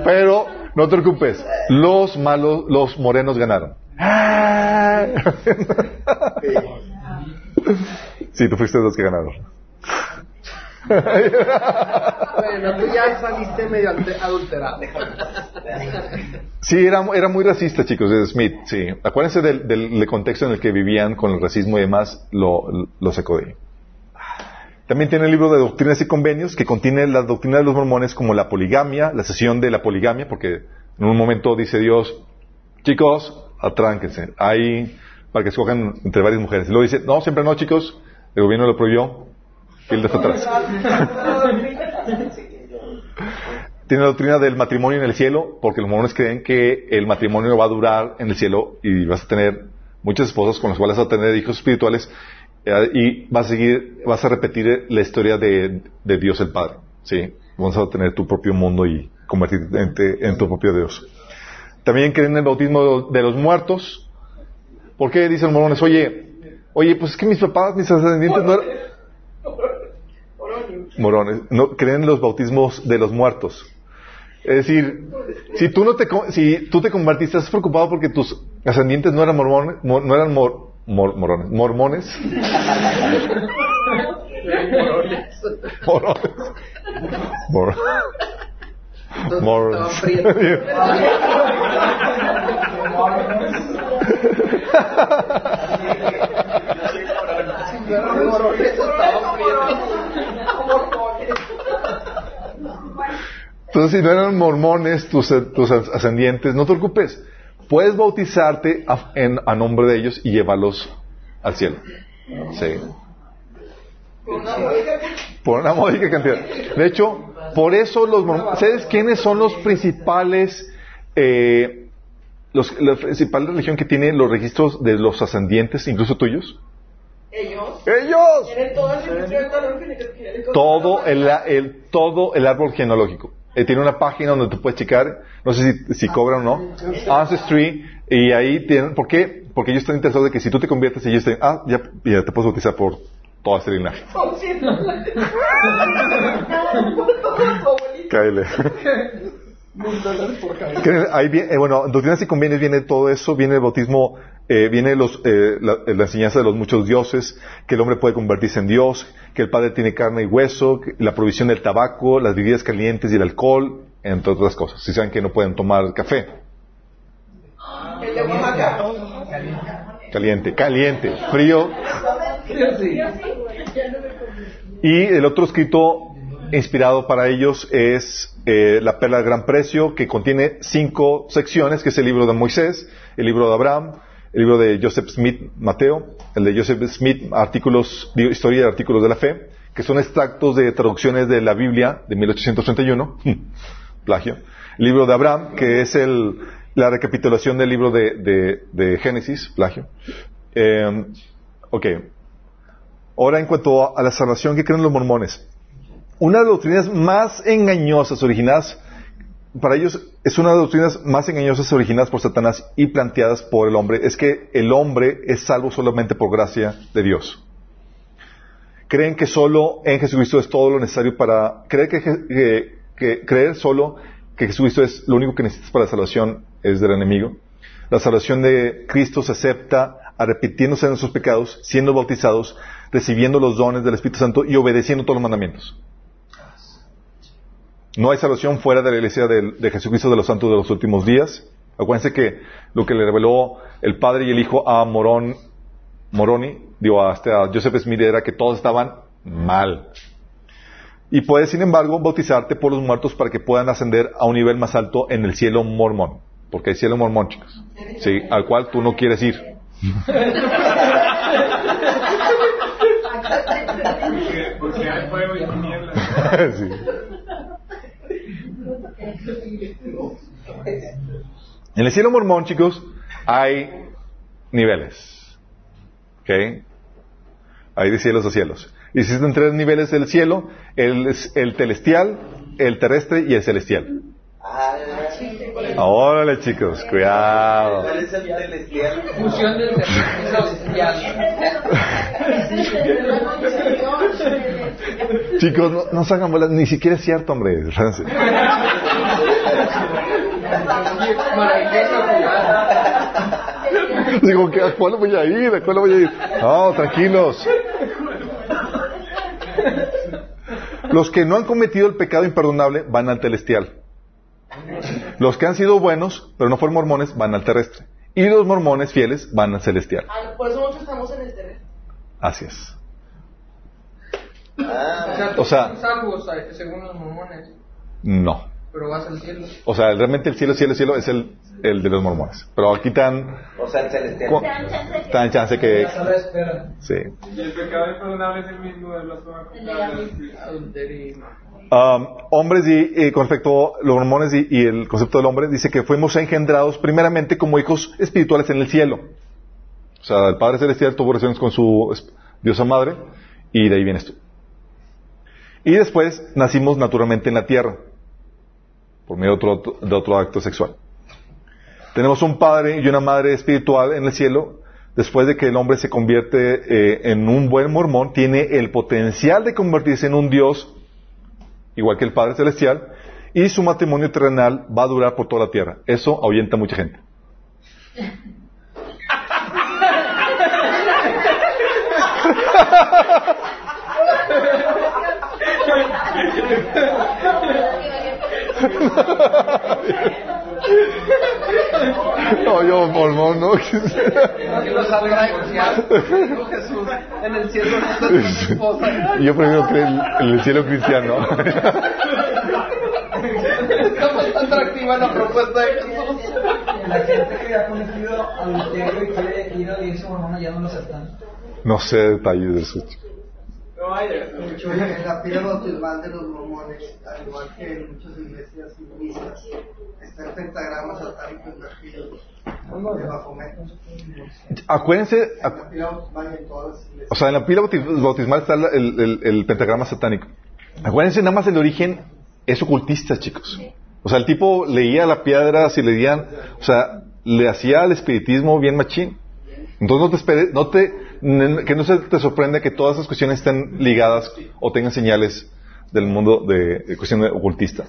Pero no te preocupes, los malos, los morenos ganaron. Sí, tú fuiste los que ganaron. Bueno, tú ya saliste medio adulterado. Sí, era, era muy racista, chicos, de Smith, sí. Acuérdense del, contexto en el que vivían con el racismo y demás, lo, lo sacó de ahí. También tiene el libro de Doctrinas y Convenios, que contiene la doctrina de los mormones como la poligamia, la sesión de la poligamia, porque en un momento dice Dios, chicos, atránquense, hay para que escojan entre varias mujeres. Y luego dice, no, siempre no, chicos, el gobierno lo prohibió, tiene la doctrina del matrimonio en el cielo, porque los mormones creen que el matrimonio va a durar en el cielo y vas a tener muchas esposas con las cuales vas a tener hijos espirituales y vas a seguir, vas a repetir la historia de, Dios el Padre. Sí, vas a tener tu propio mundo y convertirte en, en tu propio Dios. También creen en el bautismo de los muertos. ¿Por qué dicen los mormones? Oye, oye, pues es que mis papás, mis ascendientes no eran... Morones, no, creen en los bautismos de los muertos. Es decir, si tú no te si tú te convertiste, estás preocupado porque tus ascendientes no eran mormones, mo- no eran mor- mor- morones, mormones, morones, mor- mor- Estaban prietos. Entonces, si no eran mormones tus, tus ascendientes, no te preocupes. Puedes bautizarte a, en- a nombre de ellos y llevarlos al cielo. Sí. Por una módica cantidad. De hecho, por eso los mormones... ¿Sabes quiénes son los principales... eh, los, la principal religión que tiene los registros de los ascendientes, incluso tuyos? Ellos ¡Ellos! el todo el, el- todo el árbol genealógico. Eh, tiene una página donde tú puedes checar, no sé si, si cobran o no, Ancestry, y ahí tienen, ¿por qué? Porque ellos están interesados de que si tú te conviertes, ellos te, ah, ya, ya te puedes bautizar por todo este linaje. Cáele. Ahí viene, eh, bueno, en Doctrinas y Convienes viene todo eso, viene el bautismo, eh, viene los, eh, la, la enseñanza de los muchos dioses, que el hombre puede convertirse en Dios, que el Padre tiene carne y hueso, la provisión del tabaco, las bebidas calientes y el alcohol, entre otras cosas. Si saben que no pueden tomar café, Oaxaca. caliente, caliente, frío. Y el otro escrito inspirado para ellos es eh, La Perla de Gran Precio, que contiene cinco secciones, que es el libro de Moisés, el libro de Abraham, el libro de Joseph Smith, Mateo, el de Joseph Smith, artículos, historia de artículos de la fe, que son extractos de traducciones de la Biblia de 1831, plagio. El libro de Abraham, que es el, la recapitulación del libro de, de- de Génesis, plagio. Eh. Ahora, en cuanto a la salvación, ¿qué creen los mormones? Una de las doctrinas más engañosas originadas, para ellos es una de las doctrinas más engañosas originadas por Satanás y planteadas por el hombre, es que el hombre es salvo solamente por gracia de Dios. Creen que solo en Jesucristo es todo lo necesario para, creer que, creer solo que Jesucristo es lo único que necesitas para la salvación es del enemigo. La salvación de Cristo se acepta arrepintiéndose de nuestros pecados, siendo bautizados, recibiendo los dones del Espíritu Santo y obedeciendo todos los mandamientos. No hay salvación fuera de la iglesia de, Jesucristo de los santos de los últimos días. Acuérdense que lo que le reveló el Padre y el Hijo a Morón, Moroni, digo, hasta a Joseph Smith era que todos estaban mal. Y puedes, sin embargo, bautizarte por los muertos para que puedan ascender a un nivel más alto en el cielo mormón. Porque hay cielo mormón, chicos. Sí, al cual tú no quieres ir. Porque, porque hay fuego y tinieblas. Sí. En el cielo mormón, chicos, hay niveles. ¿Ok? Hay de cielos a cielos. Existen tres niveles del cielo, el, el celestial, el terrestre y el celestial. Órale, chicos, cuidado. Chicos, no, no se hagan bolas, ni siquiera es cierto, hombre. Digo, ¿qué- ¿a cuál voy a ir? ¿A cuál voy a ir? No, tranquilos. Los que no han cometido el pecado imperdonable van al celestial. Los que han sido buenos, pero no fueron mormones, van al terrestre. Y los mormones fieles van al celestial. Ah, Por eso muchos estamos en el terreno. Así es. O sea, O sea- salvos según los mormones, No. Pero vas al cielo. O sea, realmente el cielo, cielo, cielo es el, el de los mormones. Pero aquí tan, O sea, el celestial. tan chance que... Sí. Y el pecado imperdonable es el mismo de. Um, hombres y, y con respecto a los mormones y, y el concepto del hombre, dice que fuimos engendrados primeramente como hijos espirituales en el cielo. O sea, el Padre Celestial tuvo relaciones con su diosa madre y de ahí vienes tú. Y después nacimos naturalmente en la tierra por medio de otro, de otro acto sexual. Tenemos un padre y una madre espiritual en el cielo. Después de que el hombre se convierte eh, en un buen mormón, tiene el potencial de convertirse en un dios igual que el Padre Celestial, y su matrimonio terrenal va a durar por toda la tierra. Eso ahuyenta a mucha gente. No, yo mormón, no. Que dijo Jesús en el cielo. Yo prefiero creer en el cielo cristiano. Está más atractiva la propuesta de Jesús. La gente que ha cometido adulterio y quiere ir a la iglesia mormona ya no lo aceptan. No sé detalles de eso. No hay. De hecho, en la pila bautismal de los mormones, al igual que en muchas iglesias hinduistas, está el pentagrama satánico invertido. Acuérdense, y o sea, en la pila bauti- bautismal está el, el- el pentagrama satánico. Acuérdense, nada más el origen es ocultista, chicos. O sea, el tipo leía la piedra, si leían, o sea, le hacía al espiritismo bien machín. Entonces no te esperes, no te, que no se te sorprenda que todas esas cuestiones estén ligadas o tengan señales del mundo de, de cuestión ocultista.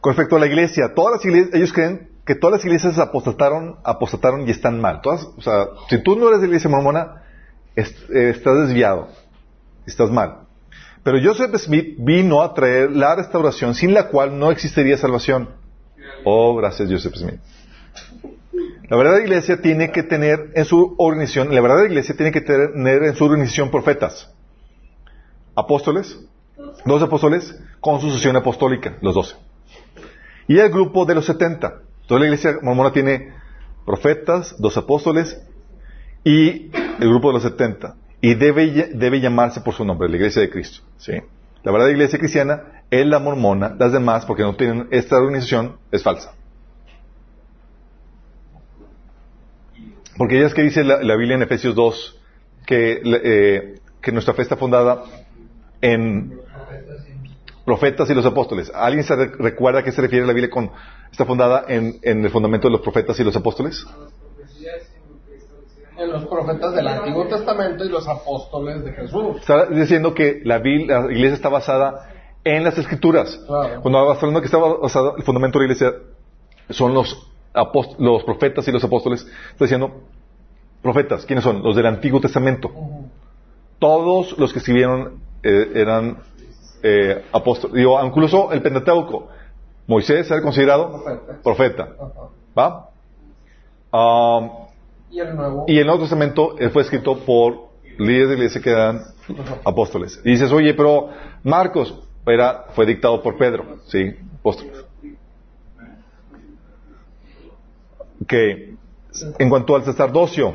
Con respecto a la iglesia, todas las iglesias, ellos creen que todas las iglesias apostataron, apostataron y están mal. Todas, o sea, si tú no eres de la iglesia mormona, eh, estás desviado, estás mal. Pero Joseph Smith vino a traer la restauración sin la cual no existiría salvación. Oh, gracias Joseph Smith. La verdadera iglesia tiene que tener en su organización, la verdadera iglesia tiene que tener en su organización profetas, apóstoles, dos apóstoles con su sucesión apostólica, los doce. Y el grupo de los setenta. Entonces la iglesia mormona tiene profetas, dos apóstoles y el grupo de los setenta. Y debe, debe llamarse por su nombre, la iglesia de Cristo. ¿sí? La verdadera iglesia cristiana es la mormona, las demás, porque no tienen esta organización, es falsa. Porque ya es que dice la, la Biblia en Efesios 2 que, eh, que nuestra fe está fundada en profetas y los apóstoles. ¿Alguien se re- recuerda a qué se refiere la Biblia con está fundada en, en el fundamento de los profetas y los apóstoles? En los profetas del Antiguo Testamento y los apóstoles de Jesús. Está diciendo que la, Biblia- la iglesia está basada en las escrituras. Claro. Cuando hablando que está basada, el fundamento de la iglesia son los, los profetas y los apóstoles, está diciendo profetas, ¿quiénes son? Los del Antiguo Testamento. Todos los que escribieron eh, eran eh, apóstoles. Digo, incluso el Pentateuco. Moisés era considerado Profeta. ¿Va? Um, Y el nuevo. y el Nuevo Testamento eh, fue escrito por líderes de iglesia que eran apóstoles. Y dices, oye, pero Marcos era, fue dictado por Pedro, ¿sí? Apóstol. Ok. En cuanto al sacerdocio,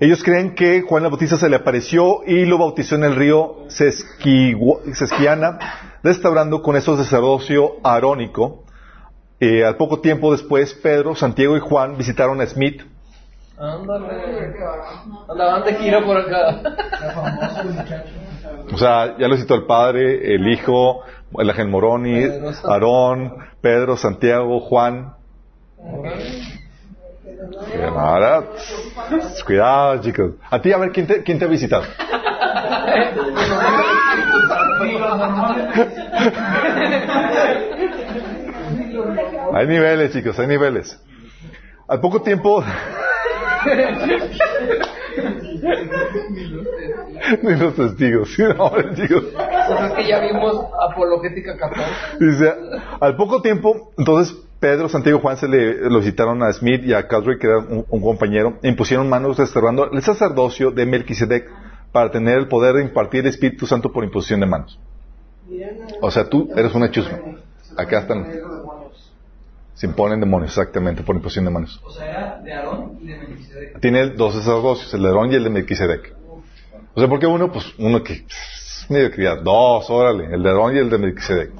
ellos creen que Juan el Bautista se le apareció y lo bautizó en el río Sesquiana, restaurando con eso sacerdocio arónico. Eh, al poco tiempo después, Pedro, Santiago y Juan visitaron a Smith. Ándale. Andaban de gira por acá. O sea, ya lo citó el Padre, el Hijo, el Ángel Moroni, Aarón, Pedro, Santiago, Juan. Ahora, cuidado, chicos. A ti, a ver, ¿quién te, quién te ha visitado? Hay niveles, chicos, hay niveles. Al poco tiempo... Ni los testigos, no, chicos. Pues es que ya vimos apologética 14. Dice, al poco tiempo, entonces Pedro, Santiago y Juan se le lo visitaron a Smith y a Caldry, que era un, un compañero, e impusieron manos restaurando el sacerdocio de Melquisedec para tener el poder de impartir el Espíritu Santo por imposición de manos. O sea, tú eres una chusma. Acá están. Se imponen demonios, exactamente, por imposición de manos. O sea, era de Aarón y de Melquisedec. Tiene dos sacerdocios, el de Aarón y el de Melquisedec. O sea, ¿por qué uno? Pues uno que mediocridad. Dos, órale, el de Aarón y el de Melquisedec.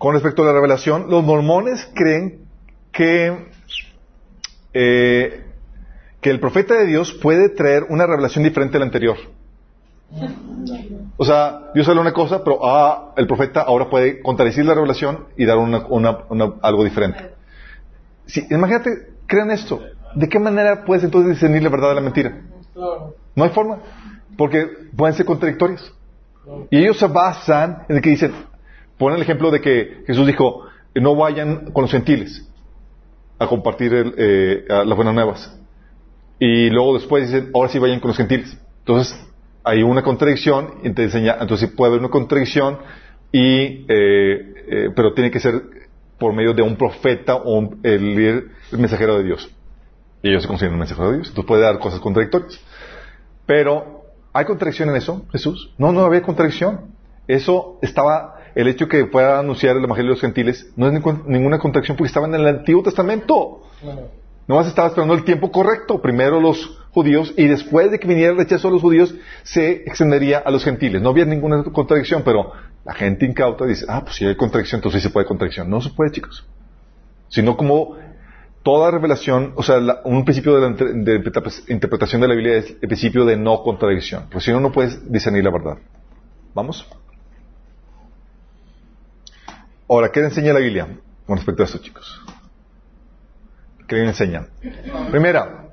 Con respecto a la revelación, los mormones creen que, eh, que el profeta de Dios puede traer una revelación diferente a la anterior. O sea, Dios habla una cosa, pero ah, el profeta ahora puede contradecir la revelación y dar algo diferente. Imagínate, crean esto. ¿De qué manera puedes entonces discernir la verdad de la mentira? No hay forma. Porque pueden ser contradictorias. Y ellos se basan en el que dicen, ponen el ejemplo de que Jesús dijo, no vayan con los gentiles a compartir eh, las buenas nuevas. Y luego después dicen, ahora sí vayan con los gentiles. Entonces, hay una contradicción, y te enseña, entonces puede haber una contradicción, y, eh, eh, pero tiene que ser por medio de un profeta o el, mensajero de Dios. Y ellos se consideran un mensajero de Dios. Entonces puede dar cosas contradictorias. Pero, ¿hay contradicción en eso, Jesús? No, no había contradicción. Eso estaba, el hecho que pueda anunciar el Evangelio de los gentiles, no es ninguna contradicción porque estaba en el Antiguo Testamento. Nomás estaba esperando el tiempo correcto. Primero los judíos y después de que viniera el rechazo a los judíos, se extendería a los gentiles. No había ninguna contradicción, pero la gente incauta dice, ah, pues si hay contradicción, entonces sí se puede contradicción. No se puede, chicos. Sino como toda revelación, o sea, la- un principio de, la de interpre- interpretación de la Biblia es el principio de no contradicción. Porque si no, no puedes discernir la verdad. ¿Vamos? Ahora, ¿qué enseña la Biblia con respecto a esto, chicos? ¿Qué le enseñan? Primera,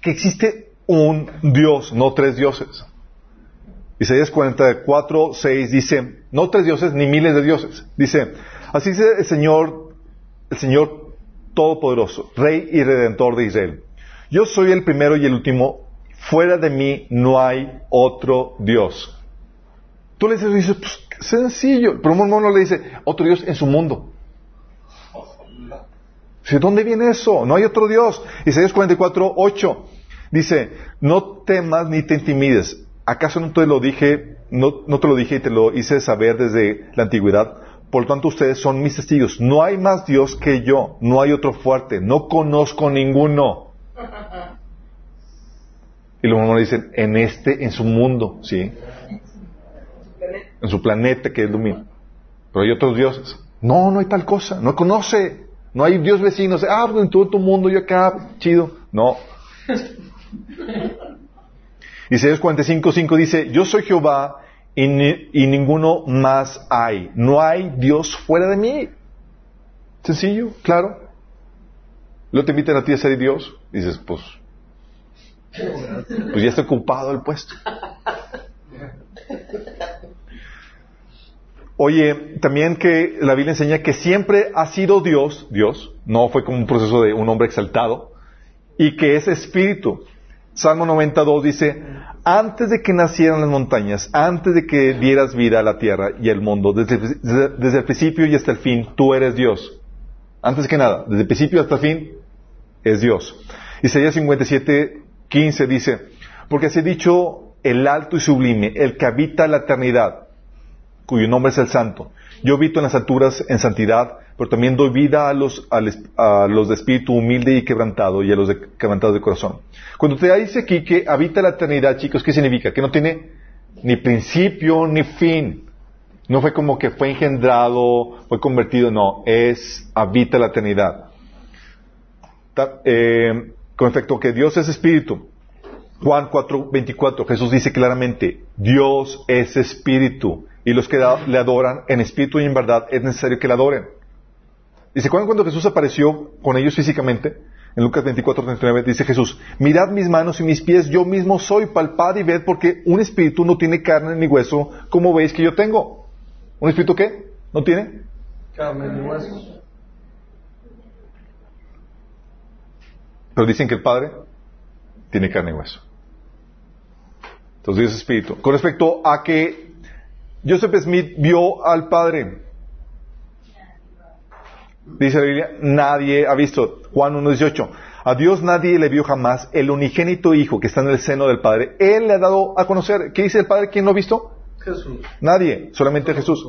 que existe un Dios, no tres dioses. Isaías 44, 6 dice, no tres dioses ni miles de dioses. Dice, así dice el Señor, el Señor Todopoderoso, Rey y Redentor de Israel. Yo soy el primero y el último, fuera de mí no hay otro Dios. Tú le dices, pues sencillo, pero un mormón no le dice, otro Dios en su mundo. Dice, ¿dónde viene eso? No hay otro Dios. Isaías 44, 8 dice, no temas ni te intimides. ¿Acaso no te lo dije, no, no te lo dije y te lo hice saber desde la antigüedad? Por lo tanto, ustedes son mis testigos. No hay más Dios que yo. No hay otro fuerte. No conozco ninguno. Y los mormones dicen, en este, en su mundo, ¿sí? En su planeta que es dominio. Pero hay otros dioses. No, no hay tal cosa. No conoce. No hay Dios vecino. Ah, pues en todo tu mundo, yo acá, chido. No. Isaías 45, 5 dice, yo soy Jehová y, y ninguno más hay. No hay Dios fuera de mí. Sencillo, claro. Luego te invitan a ti a ser Dios. Dices, pues, pues ya está ocupado el puesto. Oye, también que la Biblia enseña que siempre ha sido Dios, Dios, no fue como un proceso de un hombre exaltado, y que es espíritu. Salmo 92 dice, antes de que nacieran las montañas, antes de que dieras vida a la tierra y al mundo, desde, el principio y hasta el fin, tú eres Dios. Antes que nada, desde el principio hasta el fin, es Dios. Isaías 57, 15 dice, porque así dicho el alto y sublime, el que habita la eternidad, cuyo nombre es el Santo. Yo habito en las alturas en santidad, pero también doy vida a los, a los de espíritu humilde y quebrantado y a los de quebrantados de corazón. Cuando te dice aquí que habita la eternidad, chicos, ¿qué significa? Que no tiene ni principio ni fin. No fue como que fue engendrado, fue convertido, no, es habita la eternidad. Ta- eh, con respecto a que Dios es espíritu, Juan 4, 24, Jesús dice claramente, Dios es espíritu, y los que le adoran en espíritu y en verdad es necesario que le adoren. Dice, ¿cuándo cuando Jesús apareció con ellos físicamente? En Lucas 24, 39 dice Jesús, mirad mis manos y mis pies, yo mismo soy, palpad y ved, porque un espíritu no tiene carne ni hueso, como veis que yo tengo. ¿Un espíritu qué? ¿No tiene? Carne y huesos. Pero dicen que el Padre tiene carne y hueso. Entonces Dios es espíritu. Con respecto a que Joseph Smith vio al Padre, dice la Biblia, nadie ha visto. Juan 1.18. A Dios nadie le vio jamás. El unigénito Hijo que está en el seno del Padre, Él le ha dado a conocer. ¿Qué dice el Padre? ¿Quién lo ha visto? Jesús. Nadie, solamente Jesús.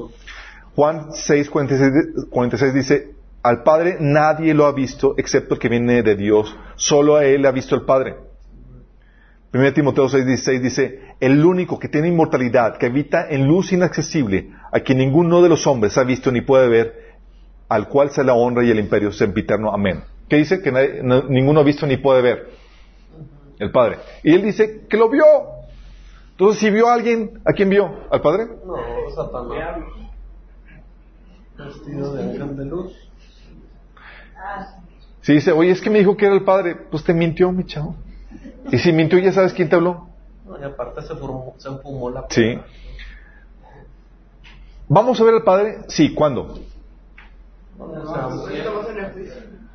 Juan 6, 46, 46 dice, al Padre nadie lo ha visto excepto el que viene de Dios, solo a Él ha visto el Padre. 1 Timoteo 6, 16 dice, el único que tiene inmortalidad, que habita en luz inaccesible, a quien ninguno de los hombres ha visto ni puede ver, al cual se la honra y el imperio sempiterno. Amén. ¿Qué dice? Que nadie- no- ninguno ha visto ni puede ver. El Padre. Y Él dice que lo vio. Entonces, si vio a alguien, ¿a quién vio? ¿Al Padre? No, Satanás. Vestido de ángel de luz. Si dice, oye, es que me dijo que era el padre, pues te mintió, mi chavo. Y si mintió, ya sabes quién te habló. No, Y aparte se, formó, se enfumó la Sí. ¿Vamos a ver al Padre? Sí, ¿cuándo?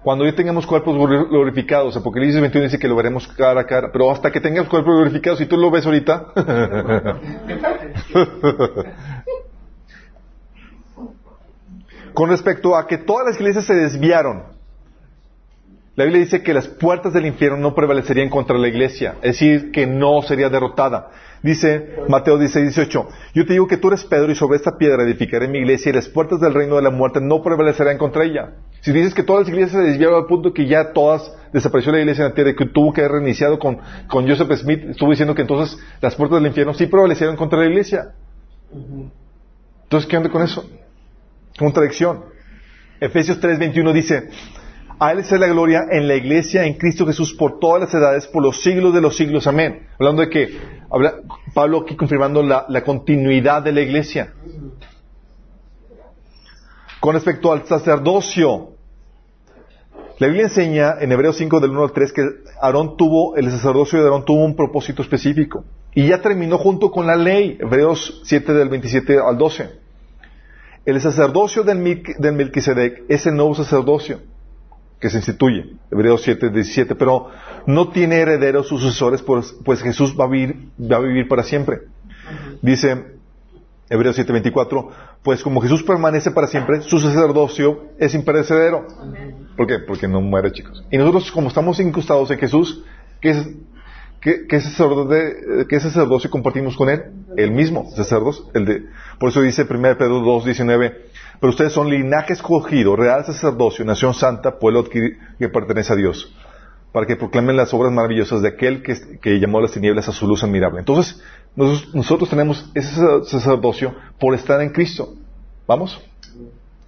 Cuando ya tengamos cuerpos glor- glorificados. Apocalipsis 21 dice que lo veremos cara a cara. Pero hasta que tengas cuerpos glorificados, si tú lo ves ahorita. Con respecto a que todas las iglesias se desviaron, la Biblia dice que las puertas del infierno no prevalecerían contra la iglesia, es decir, que no sería derrotada. Dice Mateo 16, 18, yo te digo que tú eres Pedro y sobre esta piedra edificaré mi iglesia y las puertas del reino de la muerte no prevalecerán contra ella. Si dices que todas las iglesias se desviaron al punto que ya todas desapareció la iglesia en la tierra y que tuvo que haber reiniciado con, con Joseph Smith, estuvo diciendo que entonces las puertas del infierno sí prevalecieron contra la iglesia. Entonces, ¿qué onda con eso? Contradicción. Efesios 3:21 dice, a Él es la gloria en la iglesia, en Cristo Jesús, por todas las edades, por los siglos de los siglos. Amén. Hablando de que, habla, Pablo aquí confirmando la, continuidad de la iglesia. Con respecto al sacerdocio, la Biblia enseña en Hebreos 5 del 1 al 3 que Aarón tuvo, el sacerdocio de Aarón tuvo un propósito específico. Y ya terminó junto con la ley, Hebreos 7 del 27 al 12. El sacerdocio del, del Melquisedec es el nuevo sacerdocio que se instituye, Hebreos 7, 17, pero no tiene herederos sucesores, pues, pues Jesús va a, vivir, va a vivir para siempre. Dice Hebreos 7, 24, pues como Jesús permanece para siempre, su sacerdocio es imperecedero. ¿Por qué? Porque no muere, chicos. Y nosotros, como estamos incrustados en Jesús, ¿qué, es- qué- qué sacerdote- qué sacerdocio compartimos con Él? El mismo sacerdocio. El de, por eso dice 1 Pedro 2, 19, pero ustedes son linaje escogido, real sacerdocio, nación santa, pueblo que pertenece a Dios, para que proclamen las obras maravillosas de aquel que, llamó a las tinieblas a su luz admirable. Entonces, nosotros, nosotros tenemos ese sacerdocio por estar en Cristo. ¿Vamos?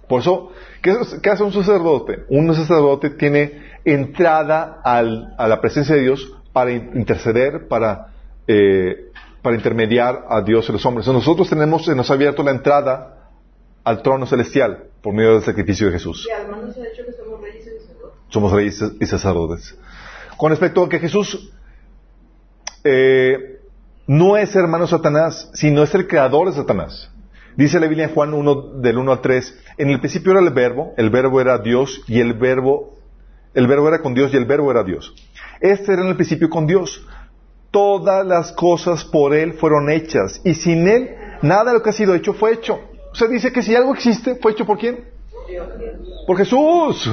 Por eso, ¿qué, hace un sacerdote? Un sacerdote tiene entrada al- a la presencia de Dios para in- interceder, para, eh, para intermediar a Dios y los hombres. Nosotros tenemos, nos ha abierto la entrada al trono celestial por medio del sacrificio de Jesús. Y además nos ha dicho que somos reyes y sacerdotes. Somos reyes y sacerdotes. Con respecto a que Jesús eh, no es hermano de Satanás, sino es el creador de Satanás. Dice la Biblia en Juan 1, del 1 al 3, en el principio era el verbo, el verbo era Dios y el verbo, el verbo era con Dios y el verbo era Dios. Este era en el principio con Dios. Todas las cosas por Él fueron hechas y sin Él nada de lo que ha sido hecho fue hecho. O sea, dice que si algo existe, ¿fue hecho por quién? Por Jesús.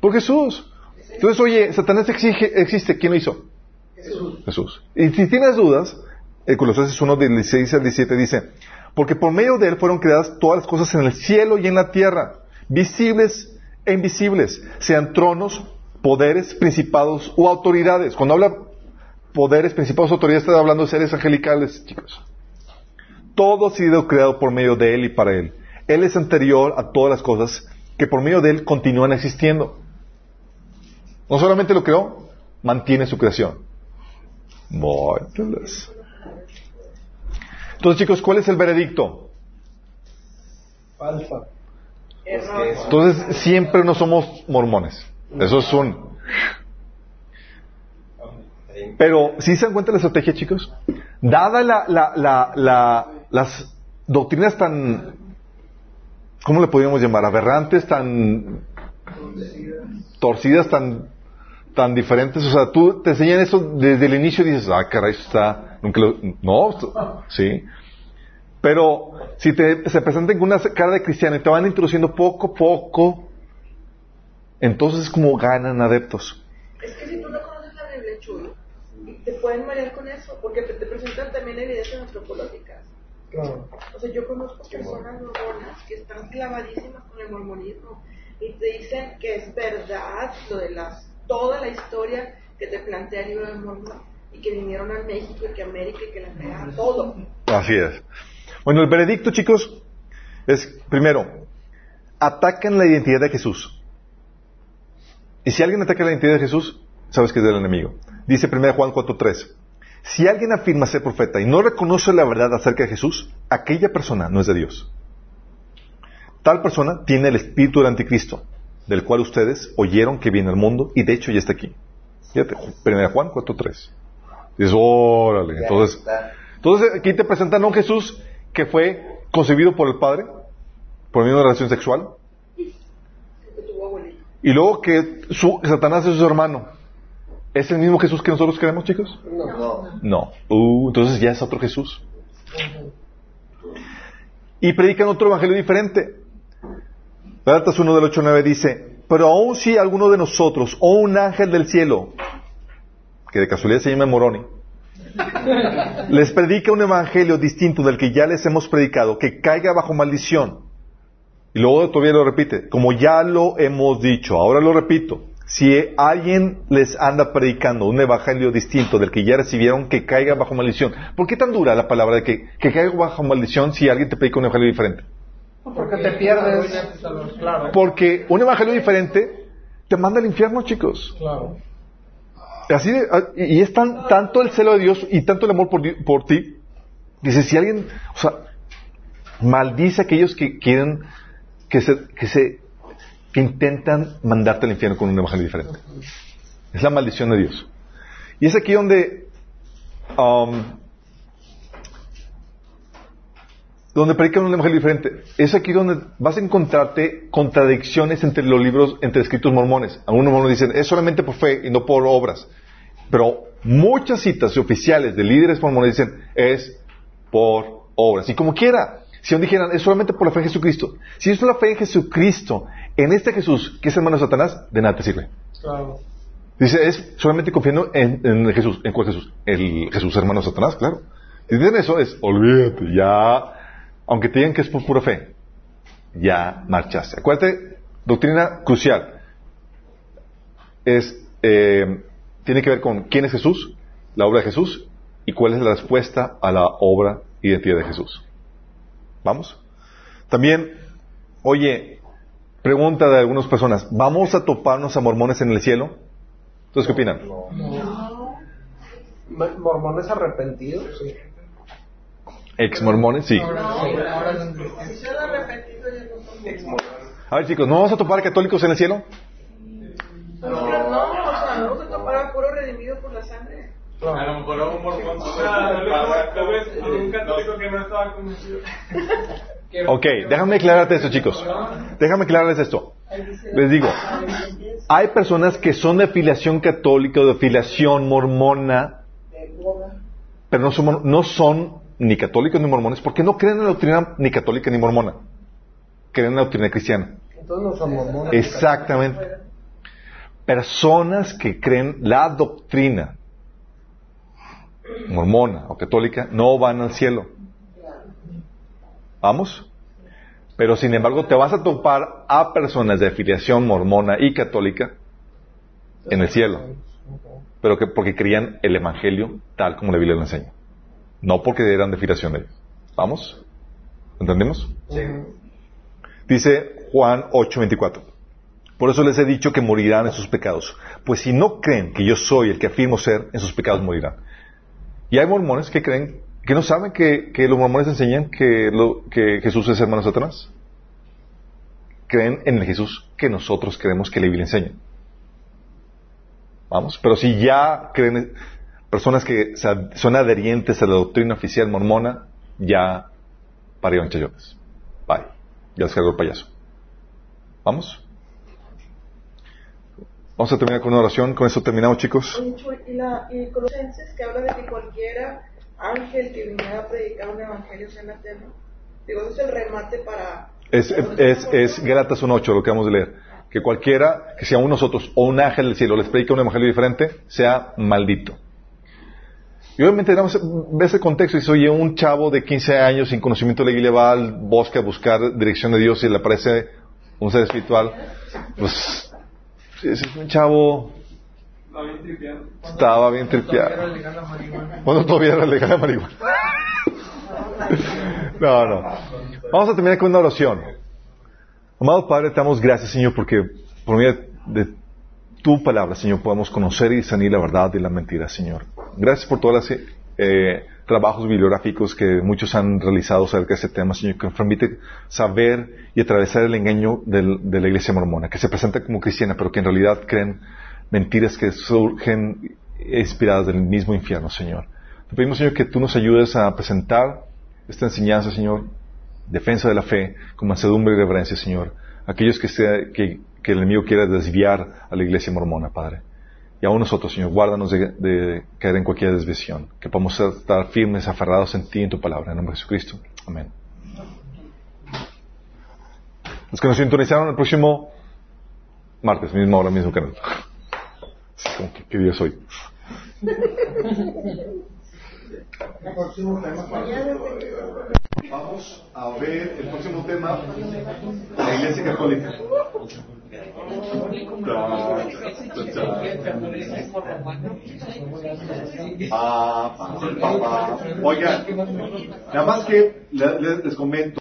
Por Jesús. Entonces, oye, Satanás exige- existe. ¿Quién lo hizo? Jesús. Y si tienes dudas, el Colosenses 1, del 16 al 17 dice, porque por medio de él fueron creadas todas las cosas en el cielo y en la tierra, visibles e invisibles, sean tronos, poderes, principados o autoridades. Cuando habla poderes, principados, autoridades, está hablando de seres angelicales, chicos. Todo ha sido creado por medio de él y para él. Él es anterior a todas las cosas que por medio de él continúan existiendo. No solamente lo creó, mantiene su creación. Mórtalas. Entonces, chicos, ¿cuál es el veredicto? Falsa. Entonces, siempre no somos mormones. Eso es un... Pero, si se dan cuenta de la estrategia, chicos? Dada la, la, la, la- las doctrinas tan... ¿Cómo le podríamos llamar? Aberrantes, tan... torcidas, tan tan diferentes, o sea, tú te enseñan eso desde el inicio y dices, ah, caray, eso está, nunca lo, no, sí. Pero si te, se presentan con una cara de cristiano y te van introduciendo poco a poco, entonces es como ganan adeptos. Es que si tú no conoces la Biblia, Chuy, te pueden marear con eso, porque te, te presentan también evidencias antropológicas. Claro. O sea, yo conozco personas mormonas que están clavadísimas con el mormonismo y te dicen que es verdad lo de las toda la historia que te plantea el libro del mormón y que vinieron a México y que América y que la fregada, todo. Así es. Bueno, el veredicto, chicos, es, primero, atacan la identidad de Jesús. Y si alguien ataca la identidad de Jesús, sabes que es del enemigo. Dice 1 Juan 4.3. Si alguien afirma ser profeta y no reconoce la verdad acerca de Jesús, aquella persona no es de Dios. Tal persona tiene el espíritu del anticristo, del cual ustedes oyeron que viene al mundo y de hecho ya está aquí. Fíjate, 1 Juan 4.3. Dices, órale. Entonces, entonces aquí te presentan a un Jesús que fue concebido por el Padre, por medio de una relación sexual, y luego que su, Satanás es su hermano. ¿Es el mismo Jesús que nosotros queremos, chicos? No. No. Uh, entonces ya es otro Jesús. Y predican otro evangelio diferente. Gálatas 1 del 8 al 9 dice, pero aun si alguno de nosotros o un ángel del cielo, que de casualidad se llama Moroni, les predica un evangelio distinto del que ya les hemos predicado, que caiga bajo maldición. Y luego todavía lo repite, como ya lo hemos dicho, ahora lo repito, si alguien les anda predicando un evangelio distinto del que ya recibieron, que caiga bajo maldición. ¿Por qué tan dura la palabra de que, que caiga bajo maldición si alguien te predica un evangelio diferente? Porque te pierdes. Porque un evangelio diferente te manda al infierno, chicos. Claro. Así de- ah, y es tan, tanto el celo de Dios y tanto el amor por, por ti. Dice, si alguien, o sea, maldice a aquellos que quieren, que se, que se, que intentan mandarte al infierno con un evangelio diferente. Es la maldición de Dios. Y es aquí donde, um, donde predican un evangelio diferente. Es aquí donde vas a encontrarte contradicciones entre los libros, entre escritos mormones. Algunos mormones dicen, es solamente por fe y no por obras. Pero muchas citas oficiales de líderes mormones dicen, es por obras. Y como quiera, si aún dijeran, es solamente por la fe en Jesucristo. Si es la fe en Jesucristo, en este Jesús, que es hermano de Satanás, de nada te sirve. Claro. Dice, es solamente confiando en, en Jesús. ¿En cuál Jesús? El Jesús hermano de Satanás, claro. Si dicen eso, es, olvídate, ya, aunque te digan que es por pura fe, ya marchaste. Acuérdate, doctrina crucial. Es, eh, tiene que ver con quién es Jesús, la obra de Jesús, y cuál es la respuesta a la obra y identidad de Jesús. ¿Vamos? También, oye, pregunta de algunas personas, ¿vamos a toparnos a mormones en el cielo? ¿Ustedes qué opinan? M- Mormones arrepentidos, sí. Ex mormones, sí. Si se han arrepentido, ya no son A ver chicos, ¿no vamos a topar católicos en el cielo? No, no, o sea, no se topara puro redimido por la sangre. A lo mejor a un mormón. Ah, a un católico que no estaba convencido. Ok, déjame aclararte esto chicos. Déjame aclararles esto. Les digo, hay personas que son de filiación católica o de filiación mormona, pero no son, no son ni católicos ni mormones porque no creen en la doctrina ni católica ni mormona. Creen en la doctrina cristiana. Entonces no son mormones. Exactamente. Personas que creen la doctrina mormona o católica no van al cielo. ¿Vamos? Pero sin embargo te vas a topar a personas de afiliación mormona y católica en el cielo. Pero que porque creían el evangelio tal como la Biblia lo enseña. No porque eran de afiliación de ellos. ¿Vamos? ¿Entendemos? Sí. Dice Juan 8:24. Por eso les he dicho que morirán en sus pecados. Pues si no creen que yo soy el que afirmo ser, en sus pecados morirán. Y hay mormones que creen, que no saben que, que los mormones enseñan que, lo- que Jesús es hermano de Satanás. Creen en el Jesús que nosotros creemos que la Biblia enseña. Vamos, pero si ya creen, personas que son adherientes a la doctrina oficial mormona, ya parieron chayotes. Bye. Ya les cargó el payaso. ¿Vamos? Vamos a terminar con una oración. Con eso terminamos, chicos. Y, la, y Colosenses que habla de que cualquiera ángel que viniera a predicar un evangelio sea anatema. Digo, ese es el remate para. Es, es, 1.8 lo que vamos a leer. Que cualquiera, que sea uno nosotros o un ángel del cielo, les predica un evangelio diferente, sea maldito. Y obviamente ves el contexto y dice, oye, un chavo de 15 años sin conocimiento de la Biblia va al bosque a buscar dirección de Dios y le aparece un ser espiritual. Pues, es un chavo, Está bien tripeado. estaba bien tripeado. Cuando todavía era legal la marihuana. No, no. Vamos a terminar con una oración. Amado Padre, te damos gracias, Señor, porque por medio de tu palabra, Señor, podemos conocer y discernir la verdad de la mentira, Señor. Gracias por todos los eh, trabajos bibliográficos que muchos han realizado acerca de este tema, Señor, que nos permite saber y atravesar el engaño del- de la iglesia mormona, que se presenta como cristiana, pero que en realidad creen mentiras que surgen inspiradas del mismo infierno, Señor. Te pedimos, Señor, que tú nos ayudes a presentar esta enseñanza, Señor, defensa de la fe, con mansedumbre y reverencia, Señor. Aquellos que, sea, que, el enemigo quiera desviar a la iglesia mormona, Padre. Y aún nosotros, Señor, guárdanos de, caer en cualquier desviación. Que podamos estar firmes, aferrados en ti y en tu palabra. En nombre de Jesucristo. Amén. Los que nos sintonizaron el próximo martes, misma hora, mismo canal. ¿Qué día tema. Vamos a ver el próximo tema, la Iglesia Católica. Ah. Oigan, nada que le- le- les comento.